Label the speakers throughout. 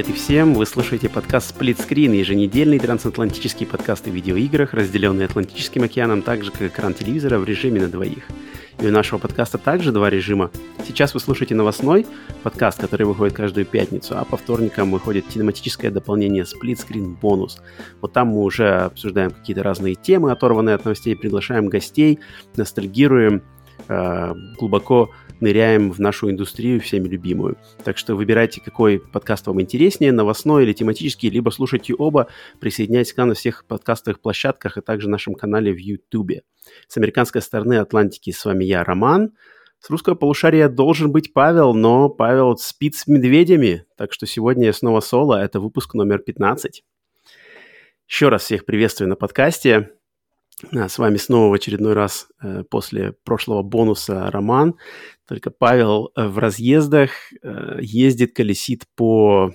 Speaker 1: Привет и всем! Вы слушаете подкаст Split Screen, еженедельный трансатлантический подкаст о видеоиграх, разделенный Атлантическим океаном, так же как экран телевизора в режиме на двоих. И у нашего подкаста также два режима. Сейчас вы слушаете новостной подкаст, который выходит каждую пятницу, а по вторникам выходит тематическое дополнение Split Screen бонус. Вот там мы уже обсуждаем какие-то разные темы, оторванные от новостей, приглашаем гостей, ностальгируем, э, глубоко ныряем в нашу индустрию, всеми любимую. Так что выбирайте, какой подкаст вам интереснее, новостной или тематический, либо слушайте оба, присоединяйтесь к нам на всех подкастовых площадках, а также нашем канале в YouTube. С американской стороны Атлантики с вами я, Роман. С русского полушария должен быть Павел, но Павел спит с медведями, так что сегодня я снова соло, это выпуск номер 15. Еще раз всех приветствую на подкасте. С вами снова в очередной раз э, после прошлого бонуса Роман. Только Павел э, в разъездах э, ездит, колесит по,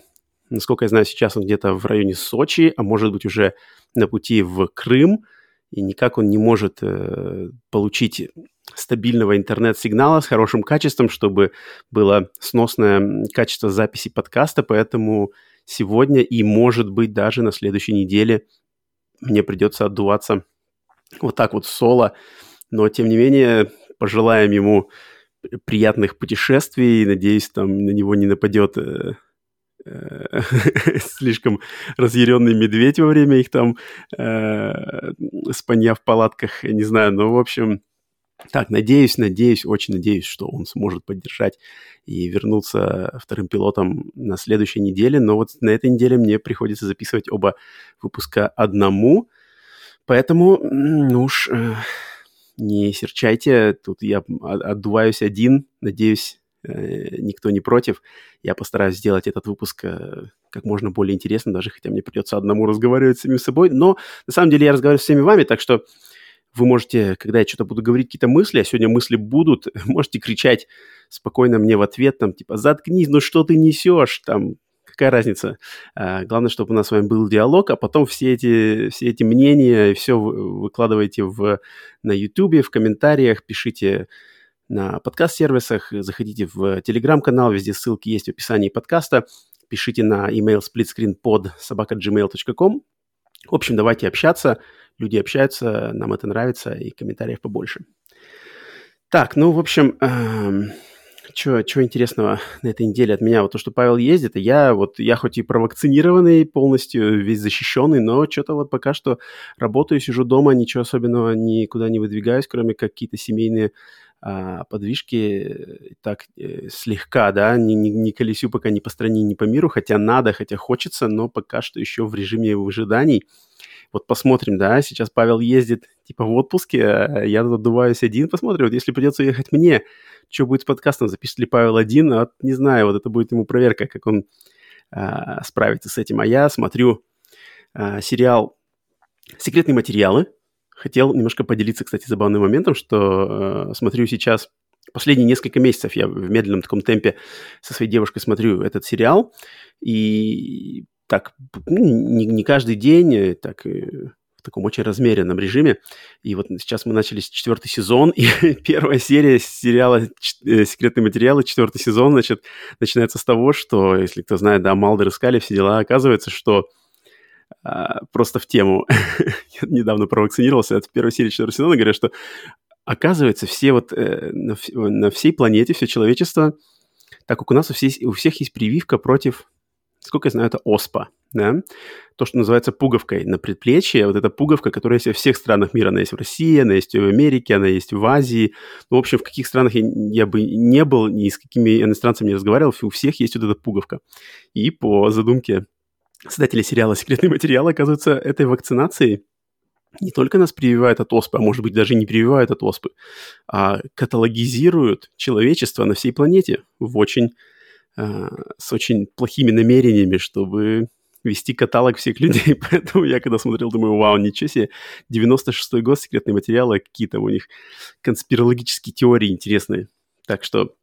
Speaker 1: насколько я знаю, сейчас он где-то в районе Сочи, а может быть уже на пути в Крым. И никак он не может получить стабильного интернет-сигнала с хорошим качеством, чтобы было сносное качество записи подкаста, поэтому сегодня и, может быть, даже на следующей неделе мне придется отдуваться вот так вот соло. Но, тем не менее, пожелаем ему приятных путешествий. Надеюсь, там на него не нападет э, э, слишком разъяренный медведь во время их там э, спанья в палатках. Не знаю, но, в общем, так, надеюсь, надеюсь, очень надеюсь, что он сможет поддержать и вернуться вторым пилотом на следующей неделе. Но вот на этой неделе мне приходится записывать оба выпуска одному. Поэтому, ну уж, э, не серчайте, тут я отдуваюсь один, надеюсь, э, никто не против. Я постараюсь сделать этот выпуск э, как можно более интересным, даже хотя мне придется одному разговаривать с самим собой. Но на самом деле я разговариваю с всеми вами, так что вы можете, когда я что-то буду говорить, какие-то мысли, а сегодня мысли будут, можете кричать спокойно мне в ответ, там, типа, заткнись, ну что ты несешь, там, какая разница. А, главное, чтобы у нас с вами был диалог, а потом все эти, все эти мнения, все выкладывайте в, на YouTube, в комментариях, пишите на подкаст-сервисах, заходите в телеграм-канал, везде ссылки есть в описании подкаста, пишите на email splitscreenpod собака.gmail.com. В общем, давайте общаться, люди общаются, нам это нравится, и комментариев побольше. Так, ну, в общем, что интересного на этой неделе от меня? Вот то, что Павел ездит, и я вот, я хоть и провакцинированный полностью, весь защищенный, но что-то вот пока что работаю, сижу дома, ничего особенного никуда не выдвигаюсь, кроме какие-то семейные подвижки, так э, слегка, да, не, не, не колесю пока ни по стране, ни по миру, хотя надо, хотя хочется, но пока что еще в режиме выжиданий. Вот посмотрим, да, сейчас Павел ездит типа в отпуске, а я тут отдуваюсь один, посмотрим, вот если придется ехать мне, что будет с подкастом, запишет ли Павел один, а, не знаю, вот это будет ему проверка, как он а, справится с этим. А я смотрю а, сериал «Секретные материалы». Хотел немножко поделиться, кстати, забавным моментом, что а, смотрю сейчас последние несколько месяцев я в медленном таком темпе со своей девушкой смотрю этот сериал, и так ну, не, не каждый день, так таком очень размеренном режиме. И вот сейчас мы начали четвертый сезон, и первая серия сериала э, «Секретные материалы», четвертый сезон, значит, начинается с того, что, если кто знает, да, Малдер искали все дела, оказывается, что а, просто в тему, я недавно провакцинировался от первой серии четвертого сезона, говорят, что оказывается, все вот э, на, всей планете, все человечество, так как у нас у, у всех есть прививка против сколько я знаю, это ОСПА, да, то, что называется пуговкой на предплечье, вот эта пуговка, которая есть во всех странах мира, она есть в России, она есть в Америке, она есть в Азии, ну, в общем, в каких странах я, я бы не был, ни с какими иностранцами не разговаривал, у всех есть вот эта пуговка. И по задумке создателей сериала «Секретный материал», оказывается, этой вакцинацией не только нас прививают от оспы, а может быть даже не прививают от оспы, а каталогизируют человечество на всей планете в очень Э, с очень плохими намерениями, чтобы вести каталог всех людей. Поэтому я когда смотрел, думаю, вау, ничего себе, 96-й год, секретные материалы, какие там у них конспирологические теории интересные. Так что,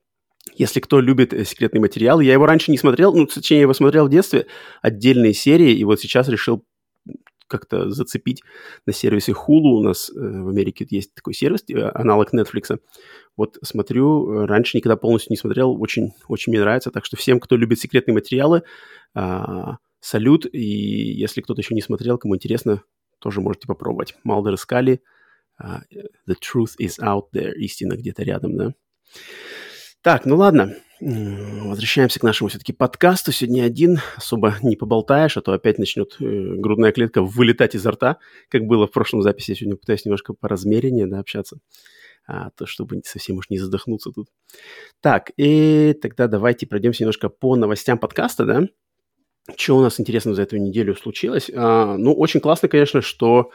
Speaker 1: если кто любит э, секретный материал, я его раньше не смотрел, ну, точнее, я его смотрел в детстве, отдельные серии, и вот сейчас решил как-то зацепить на сервисе Hulu. У нас э, в Америке есть такой сервис, э, аналог Netflix. Вот смотрю, раньше никогда полностью не смотрел, очень, очень мне нравится. Так что всем, кто любит секретные материалы, а, салют. И если кто-то еще не смотрел, кому интересно, тоже можете попробовать. Малдер искали. Uh, the truth is out there. Истина где-то рядом, да? Так, ну ладно. Возвращаемся к нашему все-таки подкасту. Сегодня один. Особо не поболтаешь, а то опять начнет э, грудная клетка вылетать изо рта, как было в прошлом записи. Я сегодня пытаюсь немножко по размерению да, общаться, а, то чтобы совсем уж не задохнуться тут. Так, и тогда давайте пройдемся немножко по новостям подкаста, да? Что у нас интересно за эту неделю случилось? А, ну, очень классно, конечно, что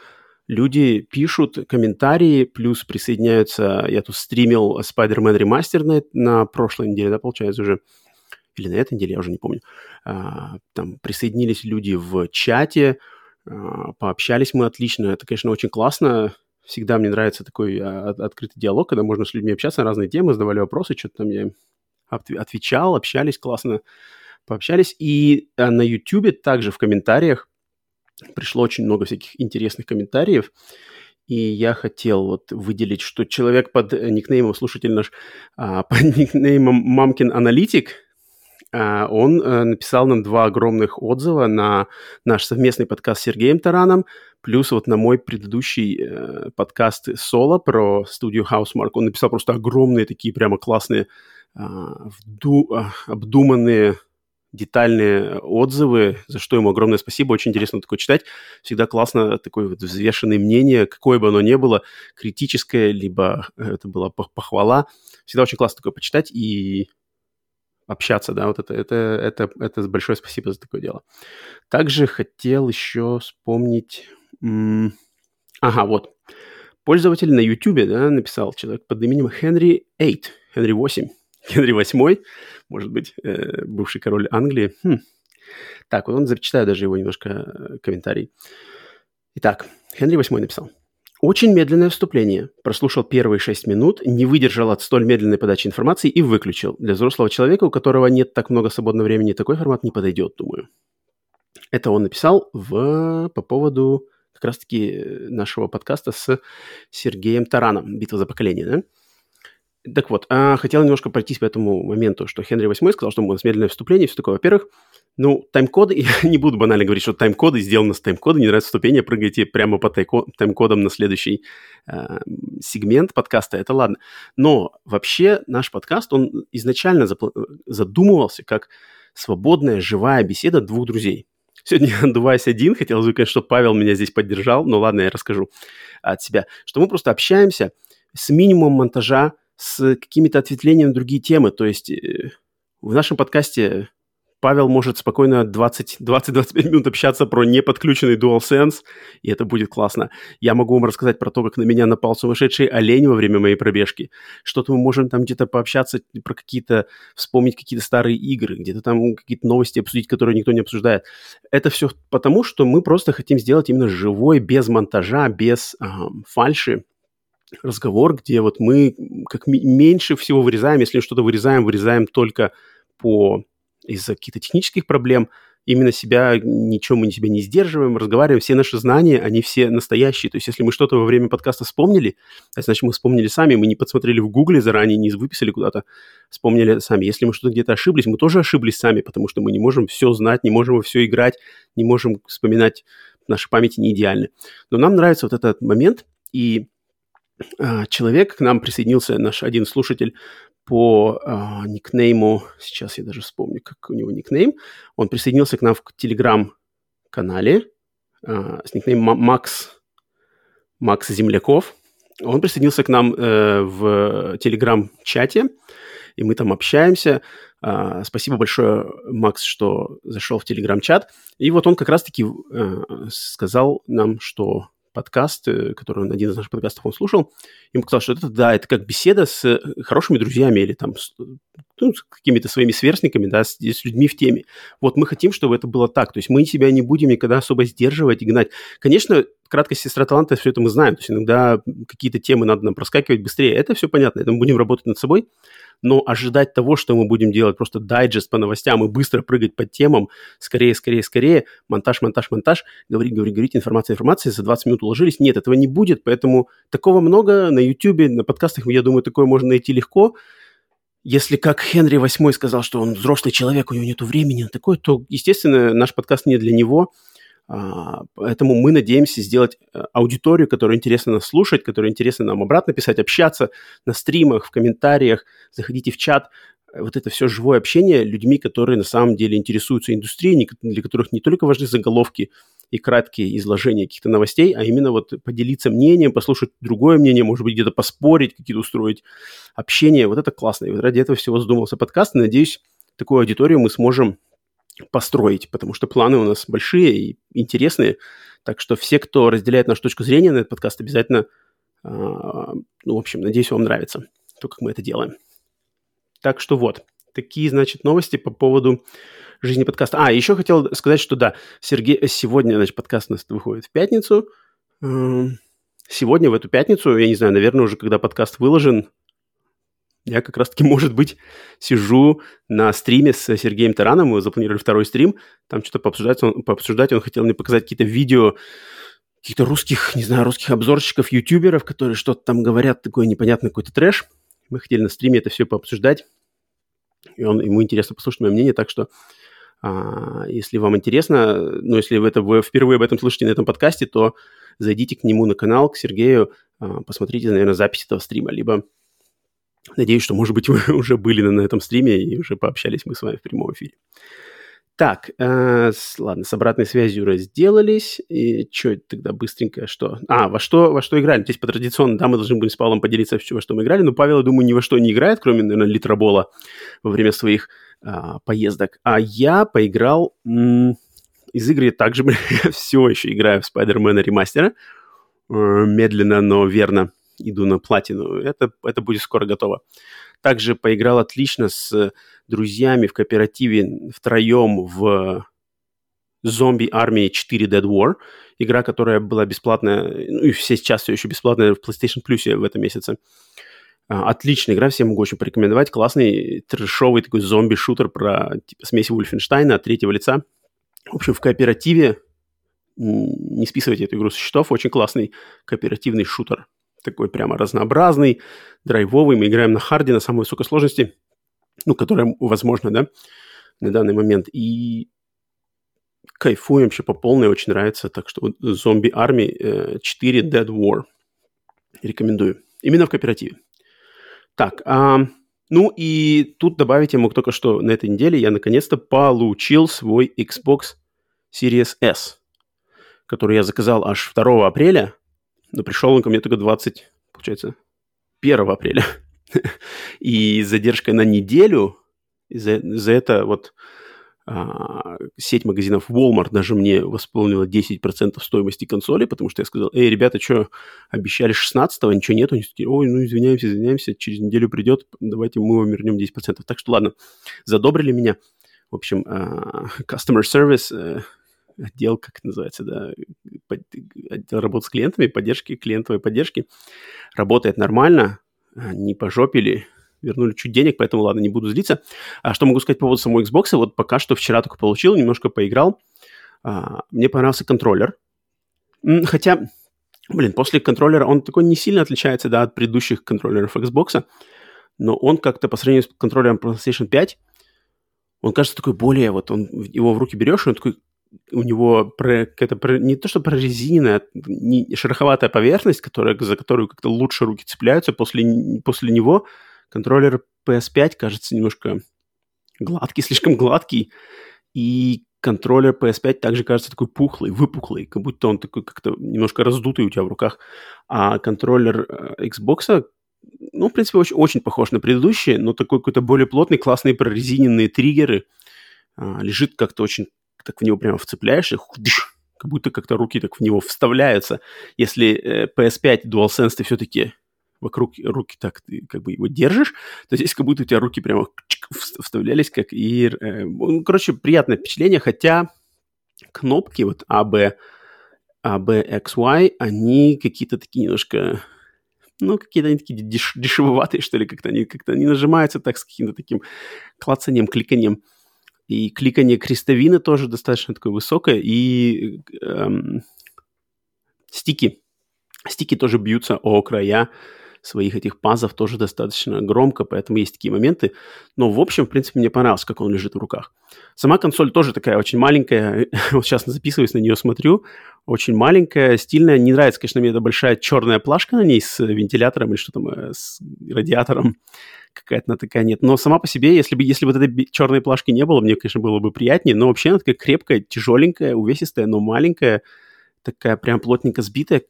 Speaker 1: люди пишут комментарии, плюс присоединяются. Я тут стримил Spider-Man Remaster на, на прошлой неделе, да, получается, уже или на этой неделе, я уже не помню. А, там присоединились люди в чате, а, пообщались мы отлично. Это, конечно, очень классно. Всегда мне нравится такой а, открытый диалог, когда можно с людьми общаться на разные темы, задавали вопросы, что-то там я отвечал, общались классно пообщались. И на YouTube также в комментариях пришло очень много всяких интересных комментариев. И я хотел вот выделить, что человек под никнеймом, слушатель наш, а, под никнеймом Мамкин Аналитик, а, он а, написал нам два огромных отзыва на наш совместный подкаст с Сергеем Тараном, плюс вот на мой предыдущий э, подкаст соло про студию Housemark. Он написал просто огромные такие прямо классные, а, обдуманные детальные отзывы, за что ему огромное спасибо. Очень интересно такое читать. Всегда классно такое вот взвешенное мнение, какое бы оно ни было, критическое, либо это была похвала. Всегда очень классно такое почитать и общаться, да, вот это, это, это, это большое спасибо за такое дело. Также хотел еще вспомнить... Ага, вот. Пользователь на YouTube, да, написал человек под именем Henry 8, Henry 8, Генри VIII, может быть, э, бывший король Англии. Хм. Так, вот он зачитаю даже его немножко э, комментарий. Итак, Генри VIII написал. Очень медленное вступление. Прослушал первые шесть минут, не выдержал от столь медленной подачи информации и выключил. Для взрослого человека, у которого нет так много свободного времени, такой формат не подойдет, думаю. Это он написал в, по поводу как раз-таки э, нашего подкаста с Сергеем Тараном «Битва за поколение», да? Так вот, а, хотел немножко пройтись по этому моменту, что Хенри VIII сказал, что у нас медленное вступление, все такое. Во-первых, ну, тайм-коды, я не буду банально говорить, что тайм-коды сделаны с тайм-кода, не нравится вступление, прыгайте прямо по тайм-кодам на следующий э, сегмент подкаста, это ладно. Но вообще наш подкаст, он изначально задумывался как свободная, живая беседа двух друзей. Сегодня, отдуваясь один, хотелось бы, конечно, чтобы Павел меня здесь поддержал, но ладно, я расскажу от себя, что мы просто общаемся с минимумом монтажа, с какими-то ответвлениями на другие темы. То есть э, в нашем подкасте Павел может спокойно 20-25 минут общаться про неподключенный DualSense, и это будет классно. Я могу вам рассказать про то, как на меня напал сумасшедший олень во время моей пробежки. Что-то мы можем там где-то пообщаться про какие-то, вспомнить какие-то старые игры, где-то там какие-то новости обсудить, которые никто не обсуждает. Это все потому, что мы просто хотим сделать именно живой, без монтажа, без э, фальши, разговор, где вот мы как меньше всего вырезаем, если что-то вырезаем, вырезаем только по из-за каких-то технических проблем, именно себя, ничего мы себя не сдерживаем, разговариваем, все наши знания, они все настоящие. То есть если мы что-то во время подкаста вспомнили, значит, мы вспомнили сами, мы не подсмотрели в гугле заранее, не выписали куда-то, вспомнили сами. Если мы что-то где-то ошиблись, мы тоже ошиблись сами, потому что мы не можем все знать, не можем все играть, не можем вспоминать, наши памяти не идеальны. Но нам нравится вот этот момент, и а, человек, к нам присоединился наш один слушатель по а, никнейму, сейчас я даже вспомню, как у него никнейм, он присоединился к нам в телеграм-канале а, с никнеймом Макс, Макс Земляков. Он присоединился к нам э, в телеграм-чате, и мы там общаемся. Uh, спасибо большое, Макс, что зашел в телеграм-чат. И вот он как раз-таки uh, сказал нам, что подкаст, э, который один из наших подкастов он слушал, ему сказал, что это, да, это как беседа с э, хорошими друзьями или там с, ну, с какими-то своими сверстниками, да, с, с людьми в теме. Вот мы хотим, чтобы это было так. То есть мы себя не будем никогда особо сдерживать и гнать. Конечно, краткость сестра таланта, все это мы знаем. То есть иногда какие-то темы надо нам проскакивать быстрее. Это все понятно. Это мы будем работать над собой. Но ожидать того, что мы будем делать просто дайджест по новостям и быстро прыгать по темам, скорее, скорее, скорее, монтаж, монтаж, монтаж, говорить, говорить, говорить, информация, информация, за 20 минут уложились. Нет, этого не будет, поэтому такого много на YouTube, на подкастах, я думаю, такое можно найти легко. Если, как Хенри VIII сказал, что он взрослый человек, у него нет времени на такое, то, естественно, наш подкаст не для него – поэтому мы надеемся сделать э, аудиторию, которую интересно нас слушать, которую интересно нам обратно писать, общаться на стримах, в комментариях, заходите в чат. Вот это все живое общение людьми, которые на самом деле интересуются индустрией, для которых не только важны заголовки и краткие изложения каких-то новостей, а именно вот поделиться мнением, послушать другое мнение, может быть, где-то поспорить, какие-то устроить общение. Вот это классно. И вот ради этого всего задумался подкаст. И надеюсь, такую аудиторию мы сможем построить, потому что планы у нас большие и интересные. Так что все, кто разделяет нашу точку зрения на этот подкаст, обязательно, э, ну, в общем, надеюсь, вам нравится то, как мы это делаем. Так что вот, такие, значит, новости по поводу жизни подкаста. А, еще хотел сказать, что да, Сергей, сегодня, значит, подкаст у нас выходит в пятницу. Сегодня, в эту пятницу, я не знаю, наверное, уже когда подкаст выложен, я как раз-таки, может быть, сижу на стриме с Сергеем Тараном, мы запланировали второй стрим, там что-то пообсуждать, он, пообсуждать, он хотел мне показать какие-то видео каких-то русских, не знаю, русских обзорщиков, ютуберов, которые что-то там говорят, такой непонятный какой-то трэш. Мы хотели на стриме это все пообсуждать, и он, ему интересно послушать мое мнение, так что а, если вам интересно, ну, если вы это вы впервые об этом слышите на этом подкасте, то зайдите к нему на канал, к Сергею, а, посмотрите, наверное, запись этого стрима, либо Надеюсь, что, может быть, вы уже были на этом стриме и уже пообщались мы с вами в прямом эфире. Так, э, с, ладно, с обратной связью разделались. И что тогда быстренько, что? А, во что, во что играли? Здесь по традиционно, да, мы должны были с Павлом поделиться, во что мы играли, но Павел, я думаю, ни во что не играет, кроме, наверное, литробола во время своих э, поездок. А я поиграл м- из игры также, все еще играю в Spider-Man ремастера. Э, медленно, но верно иду на платину. Это, это будет скоро готово. Также поиграл отлично с друзьями в кооперативе втроем в Зомби Армии 4 Dead War. Игра, которая была бесплатная, ну и все сейчас все еще бесплатная в PlayStation Plus в этом месяце. А, отличная игра, всем могу очень порекомендовать. Классный трешовый такой зомби-шутер про типа, смесь Вульфенштейна от третьего лица. В общем, в кооперативе не списывайте эту игру со счетов. Очень классный кооперативный шутер такой прямо разнообразный, драйвовый. Мы играем на харде, на самой высокой сложности, ну, которая возможно, да, на данный момент. И кайфуем вообще по полной, очень нравится. Так что Zombie Army 4 Dead War. Рекомендую. Именно в кооперативе. Так, а, ну и тут добавить я мог только что на этой неделе я наконец-то получил свой Xbox Series S, который я заказал аж 2 апреля – но пришел он ко мне только 20, получается, 1 апреля. И с задержкой на неделю, за, за это вот а, сеть магазинов Walmart даже мне восполнила 10% стоимости консоли, потому что я сказал, эй, ребята, что, обещали 16-го, ничего нету? Они такие, ой, ну извиняемся, извиняемся, через неделю придет, давайте мы вам вернем 10%. Так что ладно, задобрили меня. В общем, uh, customer service, uh, отдел, как это называется, да, отдел работы с клиентами, поддержки, клиентовой поддержки, работает нормально, не пожопили, вернули чуть денег, поэтому, ладно, не буду злиться. А что могу сказать по поводу самого Xbox? Вот пока что вчера только получил, немножко поиграл. А, мне понравился контроллер. Хотя, блин, после контроллера он такой не сильно отличается, да, от предыдущих контроллеров Xbox, но он как-то по сравнению с контроллером PlayStation 5, он кажется такой более, вот он его в руки берешь, и он такой у него про, какая-то не то что прорезиненная, не, шероховатая поверхность, которая, за которую как-то лучше руки цепляются. После, после него контроллер PS5 кажется немножко гладкий, слишком гладкий. И контроллер PS5 также кажется такой пухлый, выпуклый, как будто он такой как-то немножко раздутый у тебя в руках. А контроллер э, Xbox, ну, в принципе, очень, очень похож на предыдущие, но такой какой-то более плотный, классные прорезиненные триггеры. А, лежит как-то очень так в него прямо вцепляешь, и как будто как-то руки так в него вставляются. Если э, PS5 DualSense ты все-таки вокруг руки так ты как бы его держишь, то здесь как будто у тебя руки прямо вставлялись, как и... Э, ну, короче, приятное впечатление, хотя кнопки вот A, B, A, B, X, Y, они какие-то такие немножко ну, какие-то они такие деш- дешевоватые, что ли, как-то они, как-то они нажимаются так с каким-то таким клацанием, кликанием. И кликание крестовины тоже достаточно такое высокое. И эм, стики. Стики тоже бьются о края своих этих пазов тоже достаточно громко, поэтому есть такие моменты. Но, в общем, в принципе, мне понравилось, как он лежит в руках. Сама консоль тоже такая очень маленькая. вот сейчас записываюсь на нее, смотрю. Очень маленькая, стильная. Не нравится, конечно, мне эта большая черная плашка на ней с вентилятором или что там, э, с радиатором. Какая-то она такая нет. Но сама по себе, если бы, если бы вот этой черной плашки не было, мне, конечно, было бы приятнее. Но вообще она такая крепкая, тяжеленькая, увесистая, но маленькая. Такая прям плотненько сбитая.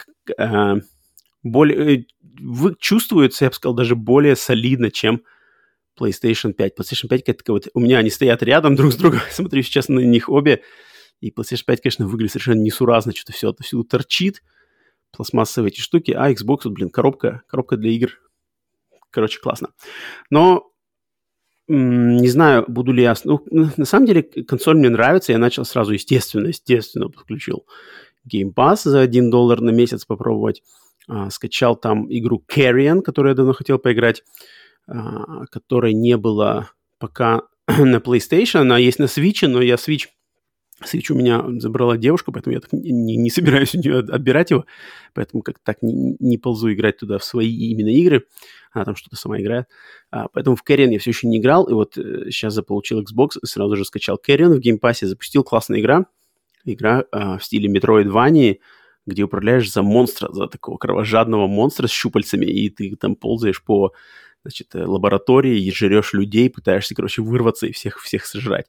Speaker 1: Более, э, вы, чувствуется, я бы сказал, даже более солидно, чем PlayStation 5. PlayStation 5, как вот у меня они стоят рядом друг с другом, смотрю сейчас на них обе, и PlayStation 5, конечно, выглядит совершенно несуразно, что-то все отовсюду торчит, пластмассовые эти штуки, а Xbox, вот, блин, коробка, коробка для игр. Короче, классно. Но не знаю, буду ли я... Ну, на самом деле, консоль мне нравится. Я начал сразу, естественно, естественно, подключил Game Pass за 1 доллар на месяц попробовать. А, скачал там игру Carrion, которую я давно хотел поиграть, а, которой не было пока на PlayStation. Она есть на Switch, но я Switch Switch у меня забрала девушка, поэтому я так не, не собираюсь у нее отбирать его, поэтому как так не, не ползу играть туда в свои именно игры. Она там что-то сама играет. А, поэтому в Carrion я все еще не играл, и вот э, сейчас заполучил Xbox, сразу же скачал Carrion в Pass, запустил, классная игра. Игра а, в стиле Metroidvania, где управляешь за монстра, за такого кровожадного монстра с щупальцами, и ты там ползаешь по значит, э, лаборатории и жрешь людей, пытаешься, короче, вырваться и всех, всех сожрать.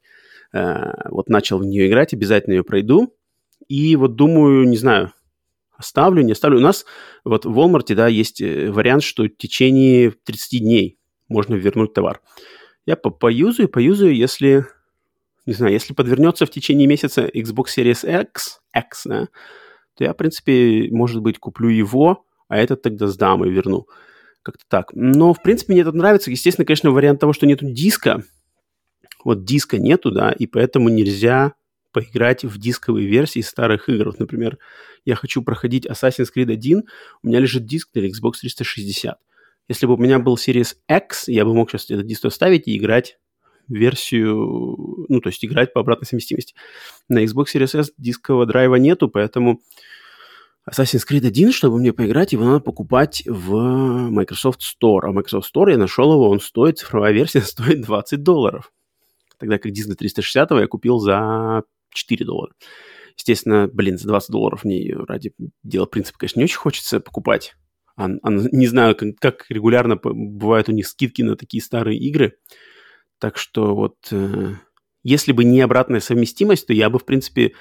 Speaker 1: Uh, вот начал в нее играть, обязательно ее пройду. И вот думаю, не знаю, оставлю, не оставлю. У нас вот в Walmart, да, есть э, вариант, что в течение 30 дней можно вернуть товар. Я по поюзаю, поюзаю, если, не знаю, если подвернется в течение месяца Xbox Series X, X, да, то я, в принципе, может быть, куплю его, а этот тогда сдам и верну. Как-то так. Но, в принципе, мне это нравится. Естественно, конечно, вариант того, что нету диска. Вот диска нету, да, и поэтому нельзя поиграть в дисковые версии старых игр. Вот, например, я хочу проходить Assassin's Creed 1, у меня лежит диск для Xbox 360. Если бы у меня был Series X, я бы мог сейчас этот диск оставить и играть версию, ну, то есть играть по обратной совместимости. На Xbox Series S дискового драйва нету, поэтому Assassin's Creed 1, чтобы мне поиграть, его надо покупать в Microsoft Store. А Microsoft Store я нашел его, он стоит, цифровая версия стоит 20 долларов. Тогда как диск 360 я купил за 4 доллара. Естественно, блин, за 20 долларов мне ради дела принципа, конечно, не очень хочется покупать. А, а, не знаю, как, как регулярно бывают у них скидки на такие старые игры. Так что вот, э, если бы не обратная совместимость, то я бы, в принципе,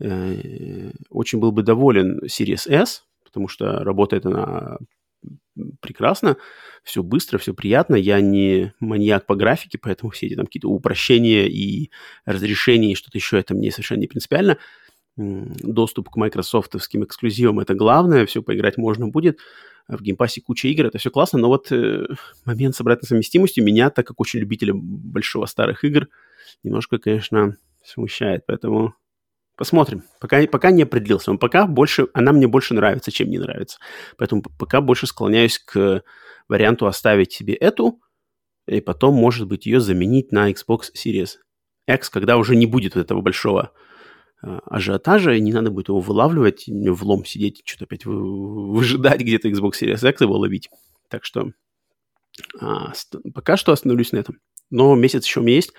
Speaker 1: э, очень был бы доволен Series S, потому что работает она прекрасно, все быстро, все приятно. Я не маньяк по графике, поэтому все эти там какие-то упрощения и разрешения и что-то еще, это мне совершенно не принципиально. Доступ к майкрософтовским эксклюзивам – это главное, все поиграть можно будет в Game Pass е куча игр, это все классно, но вот э, момент с обратной совместимостью меня, так как очень любителя большого старых игр, немножко, конечно, смущает, поэтому посмотрим. Пока, пока не определился, но пока больше, она мне больше нравится, чем не нравится. Поэтому пока больше склоняюсь к варианту оставить себе эту, и потом, может быть, ее заменить на Xbox Series X, когда уже не будет этого большого ажиотажа, и не надо будет его вылавливать, в лом сидеть, что-то опять выжидать где-то Xbox Series X его ловить. Так что а, пока что остановлюсь на этом. Но месяц еще у меня есть,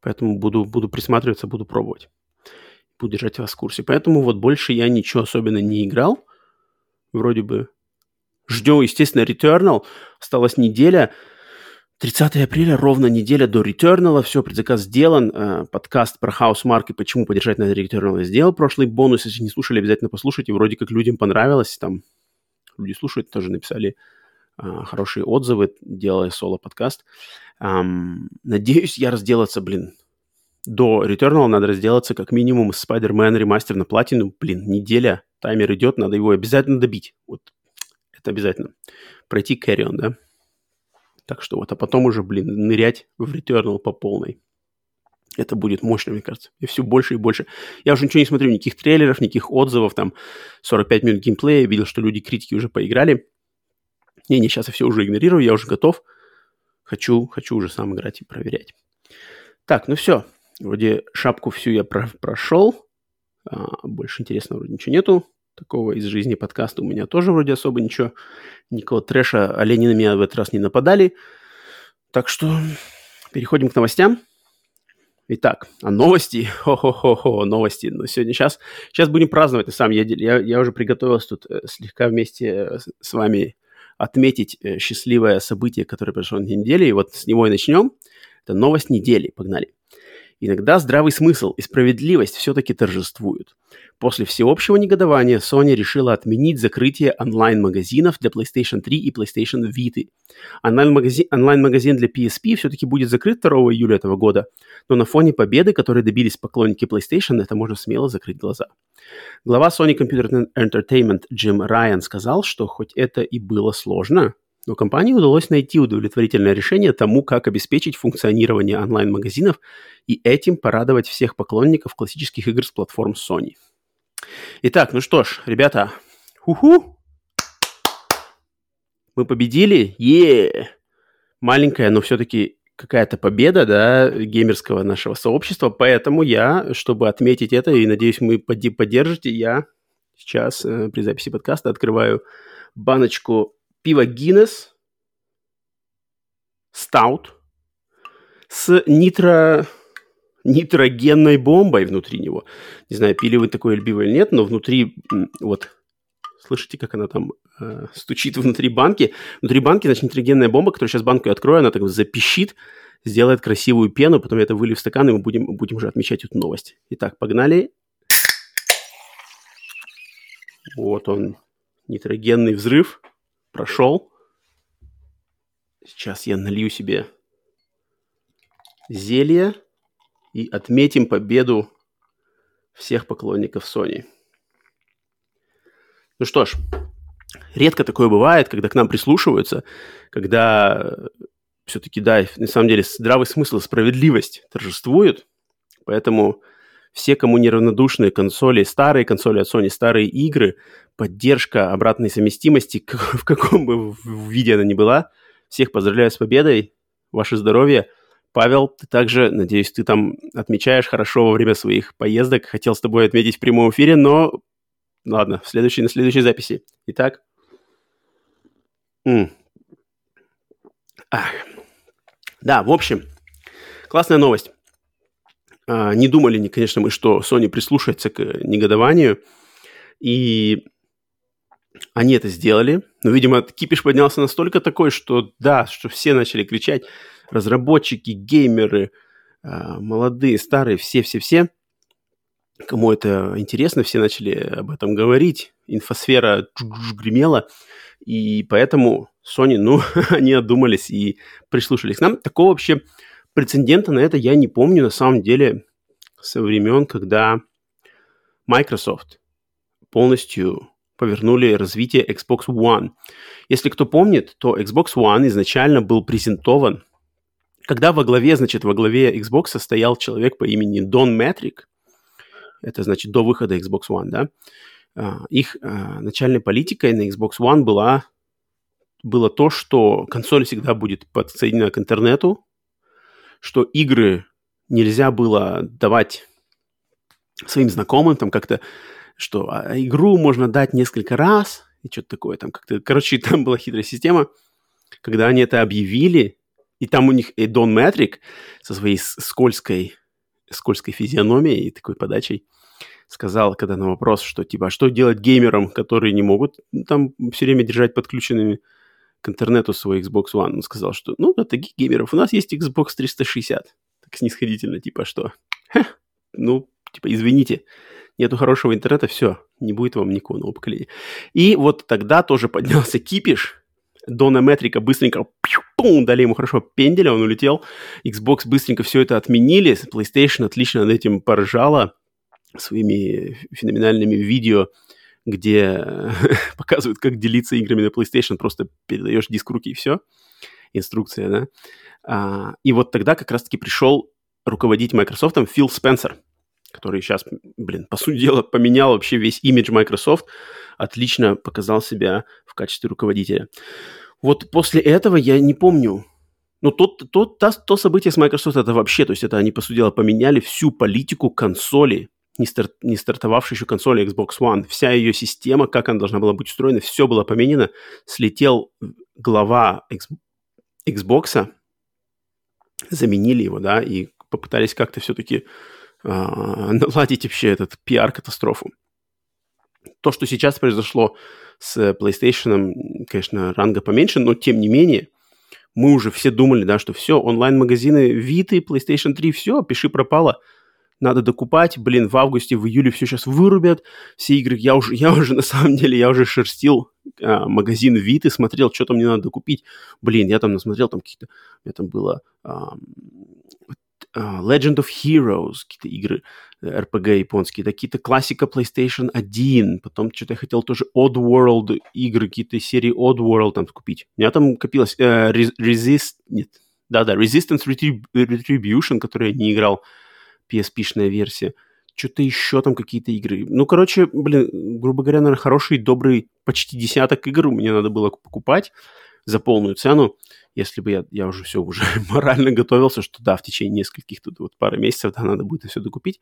Speaker 1: поэтому буду, буду присматриваться, буду пробовать. Буду держать вас в курсе. Поэтому вот больше я ничего особенно не играл. Вроде бы ждем, естественно, Returnal. Осталась неделя. 30 апреля, ровно неделя до Returnal, все, предзаказ сделан, э, подкаст про Housemark и почему поддержать на Returnal я сделал. Прошлый бонус, если не слушали, обязательно послушайте, вроде как людям понравилось, там люди слушают, тоже написали э, хорошие отзывы, делая соло-подкаст. Надеюсь, я разделаться, блин, до Returnal. Надо разделаться как минимум с Spider-Man ремастер на платину, блин, неделя, таймер идет, надо его обязательно добить, вот, это обязательно. Пройти Carrion, да, так что вот, а потом уже, блин, нырять в Returnal по полной. Это будет мощно, мне кажется. И все больше и больше. Я уже ничего не смотрю, никаких трейлеров, никаких отзывов, там 45 минут геймплея. Видел, что люди, критики уже поиграли. Не-не, сейчас я все уже игнорирую, я уже готов. Хочу, хочу уже сам играть и проверять. Так, ну все. Вроде шапку всю я про прошел. А, больше интересного вроде ничего нету. Такого из жизни подкаста у меня тоже вроде особо ничего. Никакого трэша олени на меня в этот раз не нападали. Так что переходим к новостям. Итак, а новости, хо-хо-хо-хо, новости. Но ну, сегодня сейчас, сейчас будем праздновать на самом деле. Я, я уже приготовился тут э, слегка вместе э, с вами отметить э, счастливое событие, которое произошло на неделе. И вот с него и начнем. Это новость недели. Погнали. Иногда здравый смысл и справедливость все-таки торжествуют. После всеобщего негодования Sony решила отменить закрытие онлайн-магазинов для PlayStation 3 и PlayStation Vita. Онлайн-магазин, онлайн-магазин для PSP все-таки будет закрыт 2 июля этого года, но на фоне победы, которой добились поклонники PlayStation, это можно смело закрыть глаза. Глава Sony Computer Entertainment Джим Райан сказал, что хоть это и было сложно, но компании удалось найти удовлетворительное решение тому, как обеспечить функционирование онлайн-магазинов и этим порадовать всех поклонников классических игр с платформ Sony. Итак, ну что ж, ребята, ху-ху, мы победили, е маленькая, но все-таки какая-то победа, да, геймерского нашего сообщества, поэтому я, чтобы отметить это, и надеюсь, мы поддержите, я сейчас э, при записи подкаста открываю баночку пива Гиннес Стаут с нитро нитрогенной бомбой внутри него. Не знаю, пили вы такое любимое или нет, но внутри, вот, слышите, как она там э, стучит внутри банки? Внутри банки, значит, нитрогенная бомба, которую сейчас банку я открою, она так запищит, сделает красивую пену, потом я это вылью в стакан, и мы будем, будем уже отмечать эту новость. Итак, погнали. Вот он, нитрогенный взрыв прошел. Сейчас я налью себе зелье и отметим победу всех поклонников Sony. Ну что ж, редко такое бывает, когда к нам прислушиваются, когда все-таки, да, на самом деле здравый смысл справедливость торжествуют, поэтому все, кому неравнодушны консоли, старые консоли от Sony, старые игры, поддержка обратной совместимости, в каком бы виде она ни была, всех поздравляю с победой, ваше здоровье – Павел, ты также, надеюсь, ты там отмечаешь хорошо во время своих поездок. Хотел с тобой отметить в прямом эфире, но ладно, в следующей, на следующей записи. Итак. М. Ах. Да, в общем, классная новость. А, не думали, конечно, мы, что Sony прислушается к негодованию. И они это сделали. Но, видимо, кипиш поднялся настолько такой, что да, что все начали кричать – разработчики, геймеры, а, молодые, старые, все-все-все, кому это интересно, все начали об этом говорить, инфосфера гремела, и поэтому Sony, ну, они одумались и прислушались к нам. Такого вообще прецедента на это я не помню, на самом деле, со времен, когда Microsoft полностью повернули развитие Xbox One. Если кто помнит, то Xbox One изначально был презентован когда во главе, значит, во главе Xbox стоял человек по имени Дон Метрик, это значит до выхода Xbox One, да, а, их а, начальной политикой на Xbox One была, было то, что консоль всегда будет подсоединена к интернету, что игры нельзя было давать своим знакомым, там как-то, что а, игру можно дать несколько раз, и что-то такое там как-то, короче, там была хитрая система. Когда они это объявили, и там у них и Дон Мэтрик со своей скользкой, скользкой физиономией и такой подачей сказал, когда на вопрос, что типа, а что делать геймерам, которые не могут ну, там все время держать подключенными к интернету свой Xbox One, он сказал, что ну, для таких геймеров у нас есть Xbox 360. Так снисходительно, типа, что? Ха, ну, типа, извините, нету хорошего интернета, все, не будет вам никакого нового поколения. И вот тогда тоже поднялся кипиш, Дона Метрика быстренько пум, дали ему хорошо пенделя, он улетел. Xbox быстренько все это отменили, PlayStation отлично над этим поржала своими феноменальными видео, где показывают, как делиться играми на PlayStation, просто передаешь диск руки и все. Инструкция, да. А, и вот тогда как раз-таки пришел руководить Microsoft Фил Спенсер, который сейчас, блин, по сути дела, поменял вообще весь имидж Microsoft, отлично показал себя в качестве руководителя. вот после этого я не помню. Ну, то, то, то, то событие с Microsoft, это вообще, то есть это они, по сути дела, поменяли всю политику консоли, не, старт, не стартовавшей еще консоли Xbox One. Вся ее система, как она должна была быть устроена, все было поменено. Слетел глава Xbox, заменили его, да, и попытались как-то все-таки наладить вообще этот пиар-катастрофу. То, что сейчас произошло с PlayStation, конечно, ранга поменьше, но тем не менее, мы уже все думали, да, что все, онлайн-магазины Vita, PlayStation 3, все, пиши пропало, надо докупать, блин, в августе, в июле все сейчас вырубят, все игры, я уже, я уже на самом деле, я уже шерстил а, магазин Vita, смотрел, что там мне надо докупить, блин, я там насмотрел, там какие-то, у меня там было а, Legend of Heroes, какие-то игры RPG э, японские, какие-то классика PlayStation 1, потом что-то я хотел тоже Odd World игры, какие-то серии Odd World там купить. У меня там копилось uh, Resist, нет, да-да, Resistance Retribution, который я не играл, PSP-шная версия. Что-то еще там какие-то игры. Ну, короче, блин, грубо говоря, наверное, хороший, добрый, почти десяток игр мне надо было покупать за полную цену если бы я, я уже все уже морально готовился, что да, в течение нескольких тут вот пары месяцев да, надо будет все докупить.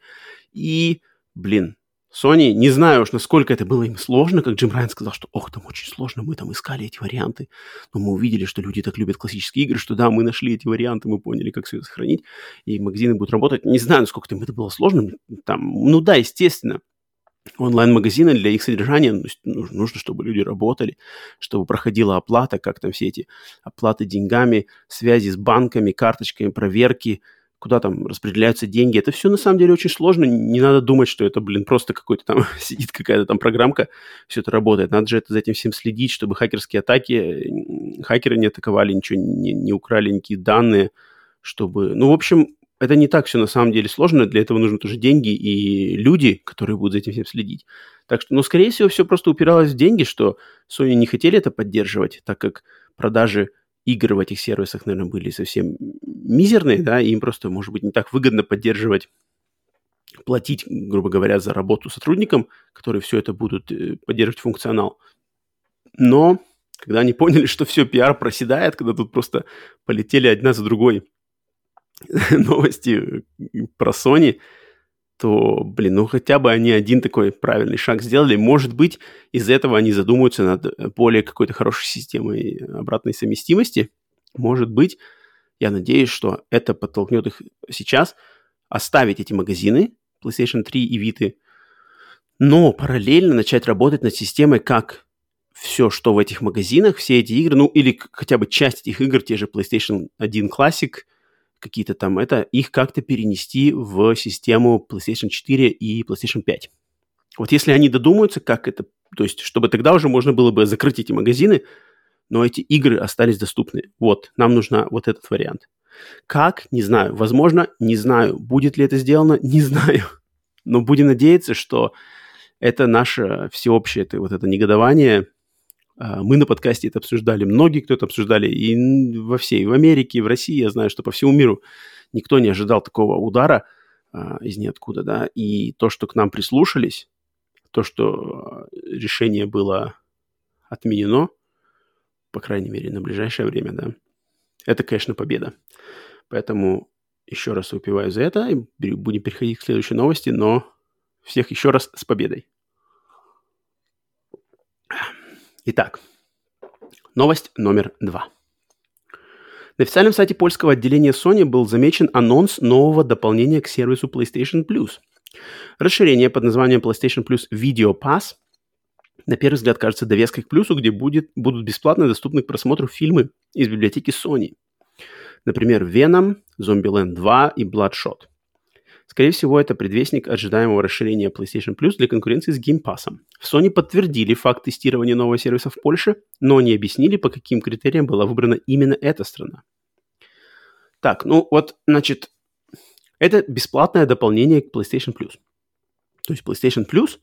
Speaker 1: И, блин, Sony, не знаю уж, насколько это было им сложно, как Джим Райан сказал, что ох, там очень сложно, мы там искали эти варианты, но мы увидели, что люди так любят классические игры, что да, мы нашли эти варианты, мы поняли, как все это сохранить, и магазины будут работать. Не знаю, насколько там это было сложно, там, ну да, естественно, онлайн-магазины для их содержания нужно, чтобы люди работали, чтобы проходила оплата, как там все эти оплаты деньгами, связи с банками, карточками, проверки, куда там распределяются деньги. Это все на самом деле очень сложно. Не надо думать, что это, блин, просто какой-то там сидит какая-то там программка, все это работает. Надо же это за этим всем следить, чтобы хакерские атаки, хакеры не атаковали, ничего не, не украли, никакие данные, чтобы... Ну, в общем, это не так все на самом деле сложно, для этого нужны тоже деньги и люди, которые будут за этим всем следить. Так что, ну, скорее всего, все просто упиралось в деньги, что Sony не хотели это поддерживать, так как продажи игр в этих сервисах, наверное, были совсем мизерные, да, и им просто, может быть, не так выгодно поддерживать, платить, грубо говоря, за работу сотрудникам, которые все это будут э, поддерживать функционал. Но когда они поняли, что все пиар проседает, когда тут просто полетели одна за другой новости про Sony, то, блин, ну хотя бы они один такой правильный шаг сделали. Может быть, из этого они задумаются над более какой-то хорошей системой обратной совместимости. Может быть, я надеюсь, что это подтолкнет их сейчас оставить эти магазины PlayStation 3 и Vita, но параллельно начать работать над системой, как все, что в этих магазинах, все эти игры, ну или хотя бы часть этих игр, те же PlayStation 1 Classic – какие-то там это, их как-то перенести в систему PlayStation 4 и PlayStation 5. Вот если они додумаются, как это, то есть, чтобы тогда уже можно было бы закрыть эти магазины, но эти игры остались доступны. Вот, нам нужна вот этот вариант. Как? Не знаю. Возможно, не знаю. Будет ли это сделано? Не знаю. Но будем надеяться, что это наше всеобщее это, вот это негодование – мы на подкасте это обсуждали, многие кто это обсуждали и во всей, и в Америке, и в России, я знаю, что по всему миру никто не ожидал такого удара а, из ниоткуда, да, и то, что к нам прислушались, то, что решение было отменено, по крайней мере, на ближайшее время, да, это, конечно, победа. Поэтому еще раз выпиваю за это, и будем переходить к следующей новости, но всех еще раз с победой. Итак, новость номер два. На официальном сайте польского отделения Sony был замечен анонс нового дополнения к сервису PlayStation Plus. Расширение под названием PlayStation Plus Video Pass на первый взгляд кажется довеской к плюсу, где будет, будут бесплатно доступны к просмотру фильмы из библиотеки Sony. Например, Venom, Zombieland 2 и Bloodshot. Скорее всего, это предвестник ожидаемого расширения PlayStation Plus для конкуренции с Game Pass. В Sony подтвердили факт тестирования нового сервиса в Польше, но не объяснили, по каким критериям была выбрана именно эта страна. Так, ну вот, значит, это бесплатное дополнение к PlayStation Plus. То есть PlayStation Plus,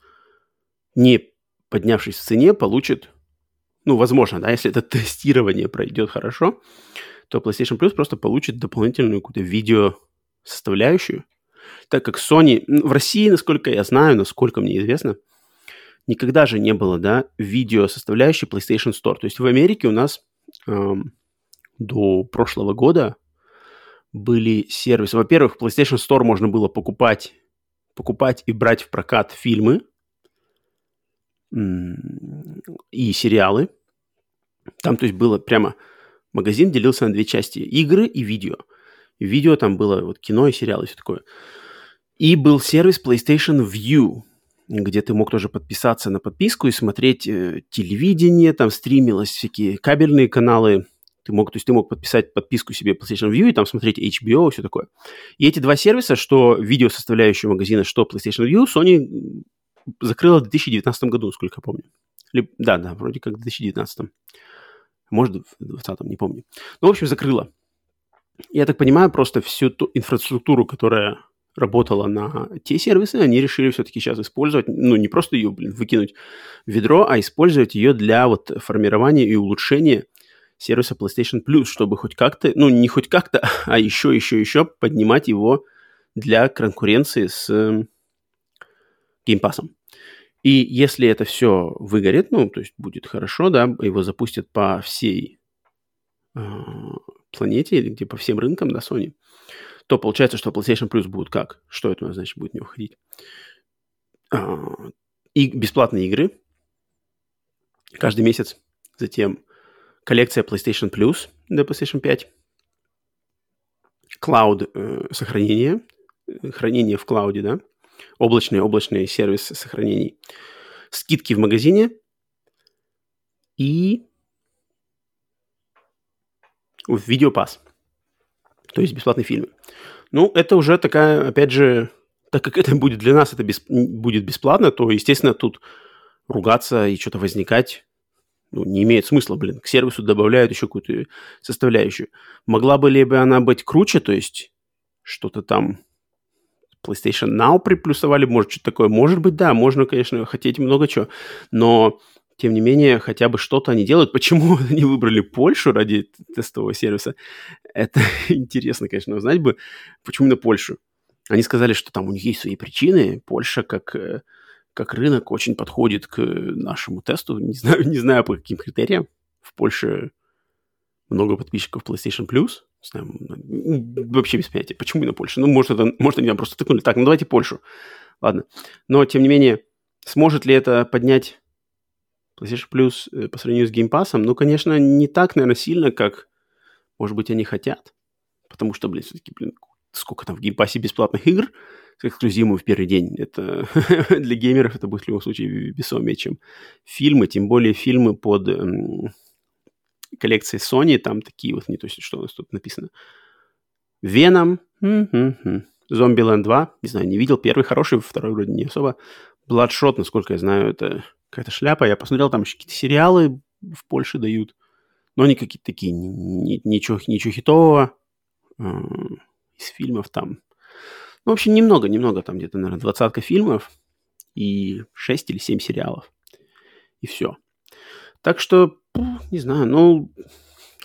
Speaker 1: не поднявшись в цене, получит, ну, возможно, да, если это тестирование пройдет хорошо, то PlayStation Plus просто получит дополнительную какую-то видео составляющую, так как Sony в России, насколько я знаю, насколько мне известно, никогда же не было, да, видео составляющей PlayStation Store. То есть в Америке у нас эм, до прошлого года были сервисы. Во-первых, в PlayStation Store можно было покупать, покупать и брать в прокат фильмы и сериалы. Там, то есть, было прямо... Магазин делился на две части. Игры и видео. Видео там было вот кино и сериалы и все такое. И был сервис PlayStation View, где ты мог тоже подписаться на подписку и смотреть э, телевидение, там стримилось всякие кабельные каналы, ты мог, то есть ты мог подписать подписку себе PlayStation View и там смотреть HBO и все такое. И эти два сервиса, что видео составляющего магазина, что PlayStation View, Sony закрыла в 2019 году, насколько я помню. Или, да, да, вроде как в 2019. Может, в 2020, не помню. Ну, в общем, закрыла. Я так понимаю, просто всю ту инфраструктуру, которая работала на те сервисы, они решили все-таки сейчас использовать, ну, не просто ее, блин, выкинуть в ведро, а использовать ее для вот формирования и улучшения сервиса PlayStation Plus, чтобы хоть как-то, ну, не хоть как-то, а еще, еще, еще поднимать его для конкуренции с Game Pass. И если это все выгорит, ну, то есть будет хорошо, да, его запустят по всей планете или где по всем рынкам, да, Sony, то получается, что PlayStation Plus будет как? Что это значит будет не уходить? А, и бесплатные игры каждый месяц. Затем коллекция PlayStation Plus для PlayStation 5. Клауд э, сохранение. Хранение в клауде, да. Облачный, облачный сервис сохранений. Скидки в магазине. И в видеопас. То есть бесплатные фильмы. Ну, это уже такая, опять же, так как это будет для нас, это бесп... будет бесплатно, то, естественно, тут ругаться и что-то возникать ну, не имеет смысла, блин. К сервису добавляют еще какую-то составляющую. Могла бы ли бы она быть круче, то есть что-то там PlayStation Now приплюсовали, может, что-то такое. Может быть, да, можно, конечно, хотеть много чего, но тем не менее, хотя бы что-то они делают. Почему они выбрали Польшу ради тестового сервиса? Это интересно, конечно, узнать бы, почему именно Польшу. Они сказали, что там у них есть свои причины. Польша как, э, как рынок очень подходит к нашему тесту. Не знаю, не знаю по каким критериям. В Польше много подписчиков PlayStation Plus. Знаю, вообще без понятия. Почему именно Польша? Ну, может, это, может, они там просто тыкнули. Так, ну давайте Польшу. Ладно. Но, тем не менее, сможет ли это поднять PlayStation Plus э, по сравнению с Game Pass, ну, конечно, не так, наверное, сильно, как, может быть, они хотят. Потому что, блин, все-таки, блин, сколько там в Game Pass бесплатных игр с эксклюзивом в первый день. Это для геймеров это будет в любом случае весомее, чем фильмы, тем более фильмы под эм, коллекцией Sony, там такие вот, не то есть, что у нас тут написано. Веном, Зомбиленд 2, не знаю, не видел, первый хороший, второй вроде не особо. Bloodshot, насколько я знаю, это какая-то шляпа. Я посмотрел, там еще какие-то сериалы в Польше дают, но они какие-то такие, ничего, ничего хитового. А, из фильмов там. Ну, в общем, немного, немного, там где-то, наверное, двадцатка фильмов и шесть или семь сериалов. И все. Так что, не знаю, ну,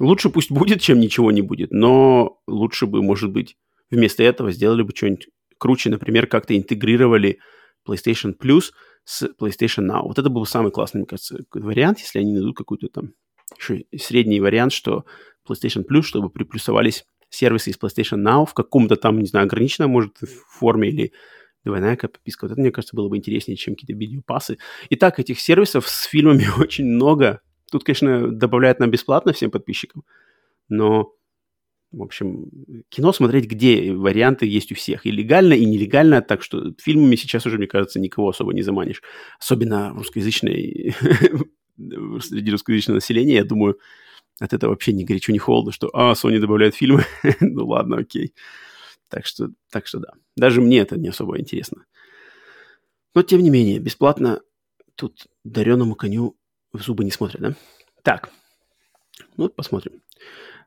Speaker 1: лучше пусть будет, чем ничего не будет, но лучше бы, может быть, вместо этого сделали бы что-нибудь круче, например, как-то интегрировали PlayStation Plus – с PlayStation Now. Вот это был самый классный, мне кажется, вариант, если они найдут какой-то там еще средний вариант, что PlayStation Plus, чтобы приплюсовались сервисы из PlayStation Now в каком-то там, не знаю, ограниченном, может, форме или двойная подписка. Вот это, мне кажется, было бы интереснее, чем какие-то видеопасы. Итак, этих сервисов с фильмами очень много. Тут, конечно, добавляют нам бесплатно всем подписчикам, но в общем, кино смотреть, где варианты есть у всех. И легально, и нелегально. Так что фильмами сейчас уже, мне кажется, никого особо не заманишь. Особенно русскоязычной, среди русскоязычного населения, я думаю, от этого вообще ни горячо, ни холодно, что, а, Sony добавляет фильмы. ну ладно, окей. Так что, так что да. Даже мне это не особо интересно. Но, тем не менее, бесплатно тут дареному коню в зубы не смотрят, да? Так, ну, посмотрим.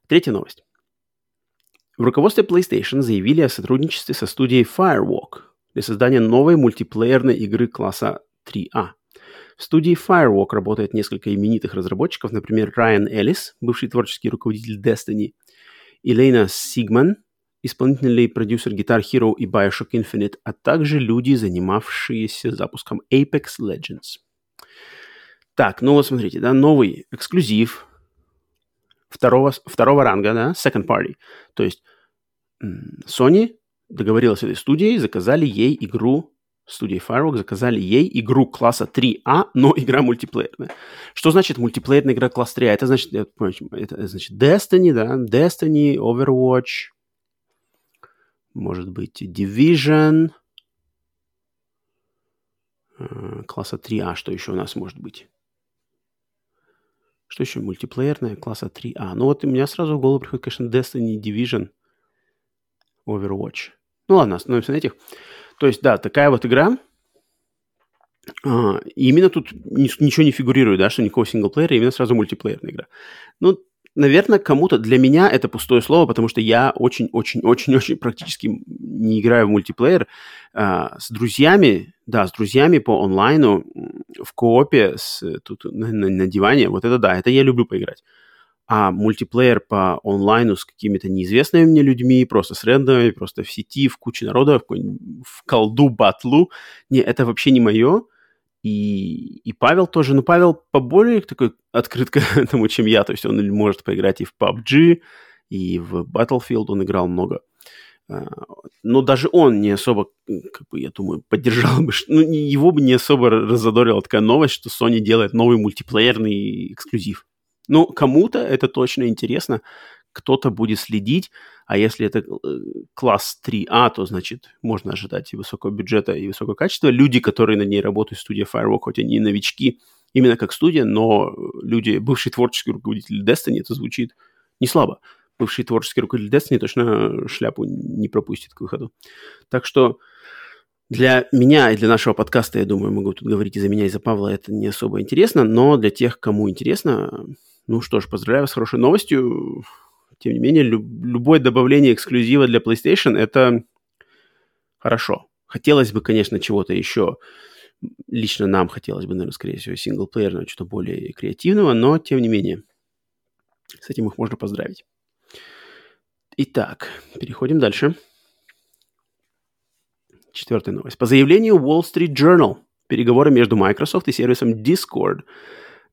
Speaker 1: Третья новость. В руководстве PlayStation заявили о сотрудничестве со студией Firewalk для создания новой мультиплеерной игры класса 3А. В студии Firewalk работает несколько именитых разработчиков, например, Райан Эллис, бывший творческий руководитель Destiny, Элейна Сигман, исполнительный продюсер Guitar Hero и Bioshock Infinite, а также люди, занимавшиеся запуском Apex Legends. Так, ну вот смотрите, да, новый эксклюзив второго, второго ранга, да, second party. То есть Sony договорилась с этой студией, заказали ей игру студии Firewalk заказали ей игру класса 3А, но игра мультиплеерная. Что значит мультиплеерная игра класса 3А? Это значит, это значит Destiny, да, Destiny, Overwatch, может быть Division, э, класса 3А, что еще у нас может быть? Что еще мультиплеерная класса 3А? Ну вот у меня сразу в голову приходит, конечно, Destiny, Division, Overwatch. Ну ладно, остановимся на этих. То есть, да, такая вот игра. А, именно тут ничего не фигурирует, да, что никакого синглплеера, именно сразу мультиплеерная игра. Ну, наверное, кому-то, для меня это пустое слово, потому что я очень-очень-очень-очень практически не играю в мультиплеер. А, с друзьями, да, с друзьями по онлайну в коопе с, тут на, на, на диване, вот это да, это я люблю поиграть а мультиплеер по онлайну с какими-то неизвестными мне людьми, просто с рендомами, просто в сети, в куче народа, в, в колду, батлу, не, это вообще не мое. И, и Павел тоже, но Павел поболее такой открыт к этому, чем я, то есть он может поиграть и в PUBG, и в Battlefield он играл много. А, но даже он не особо, как бы, я думаю, поддержал бы, ну, его бы не особо разодорила такая новость, что Sony делает новый мультиплеерный эксклюзив. Ну, кому-то это точно интересно, кто-то будет следить, а если это э, класс 3А, то, значит, можно ожидать и высокого бюджета, и высокого качества. Люди, которые на ней работают, студия Firewalk, хоть они и новички, именно как студия, но люди, бывший творческий руководитель Destiny, это звучит не слабо. Бывший творческий руководитель Destiny точно шляпу не пропустит к выходу. Так что для меня и для нашего подкаста, я думаю, могу тут говорить и за меня, и за Павла, это не особо интересно, но для тех, кому интересно, ну что ж, поздравляю с хорошей новостью. Тем не менее, люб- любое добавление эксклюзива для PlayStation – это хорошо. Хотелось бы, конечно, чего-то еще. Лично нам хотелось бы, наверное, скорее всего, синглплеерного, что-то более креативного, но, тем не менее, с этим их можно поздравить. Итак, переходим дальше. Четвертая новость. По заявлению Wall Street Journal, переговоры между Microsoft и сервисом Discord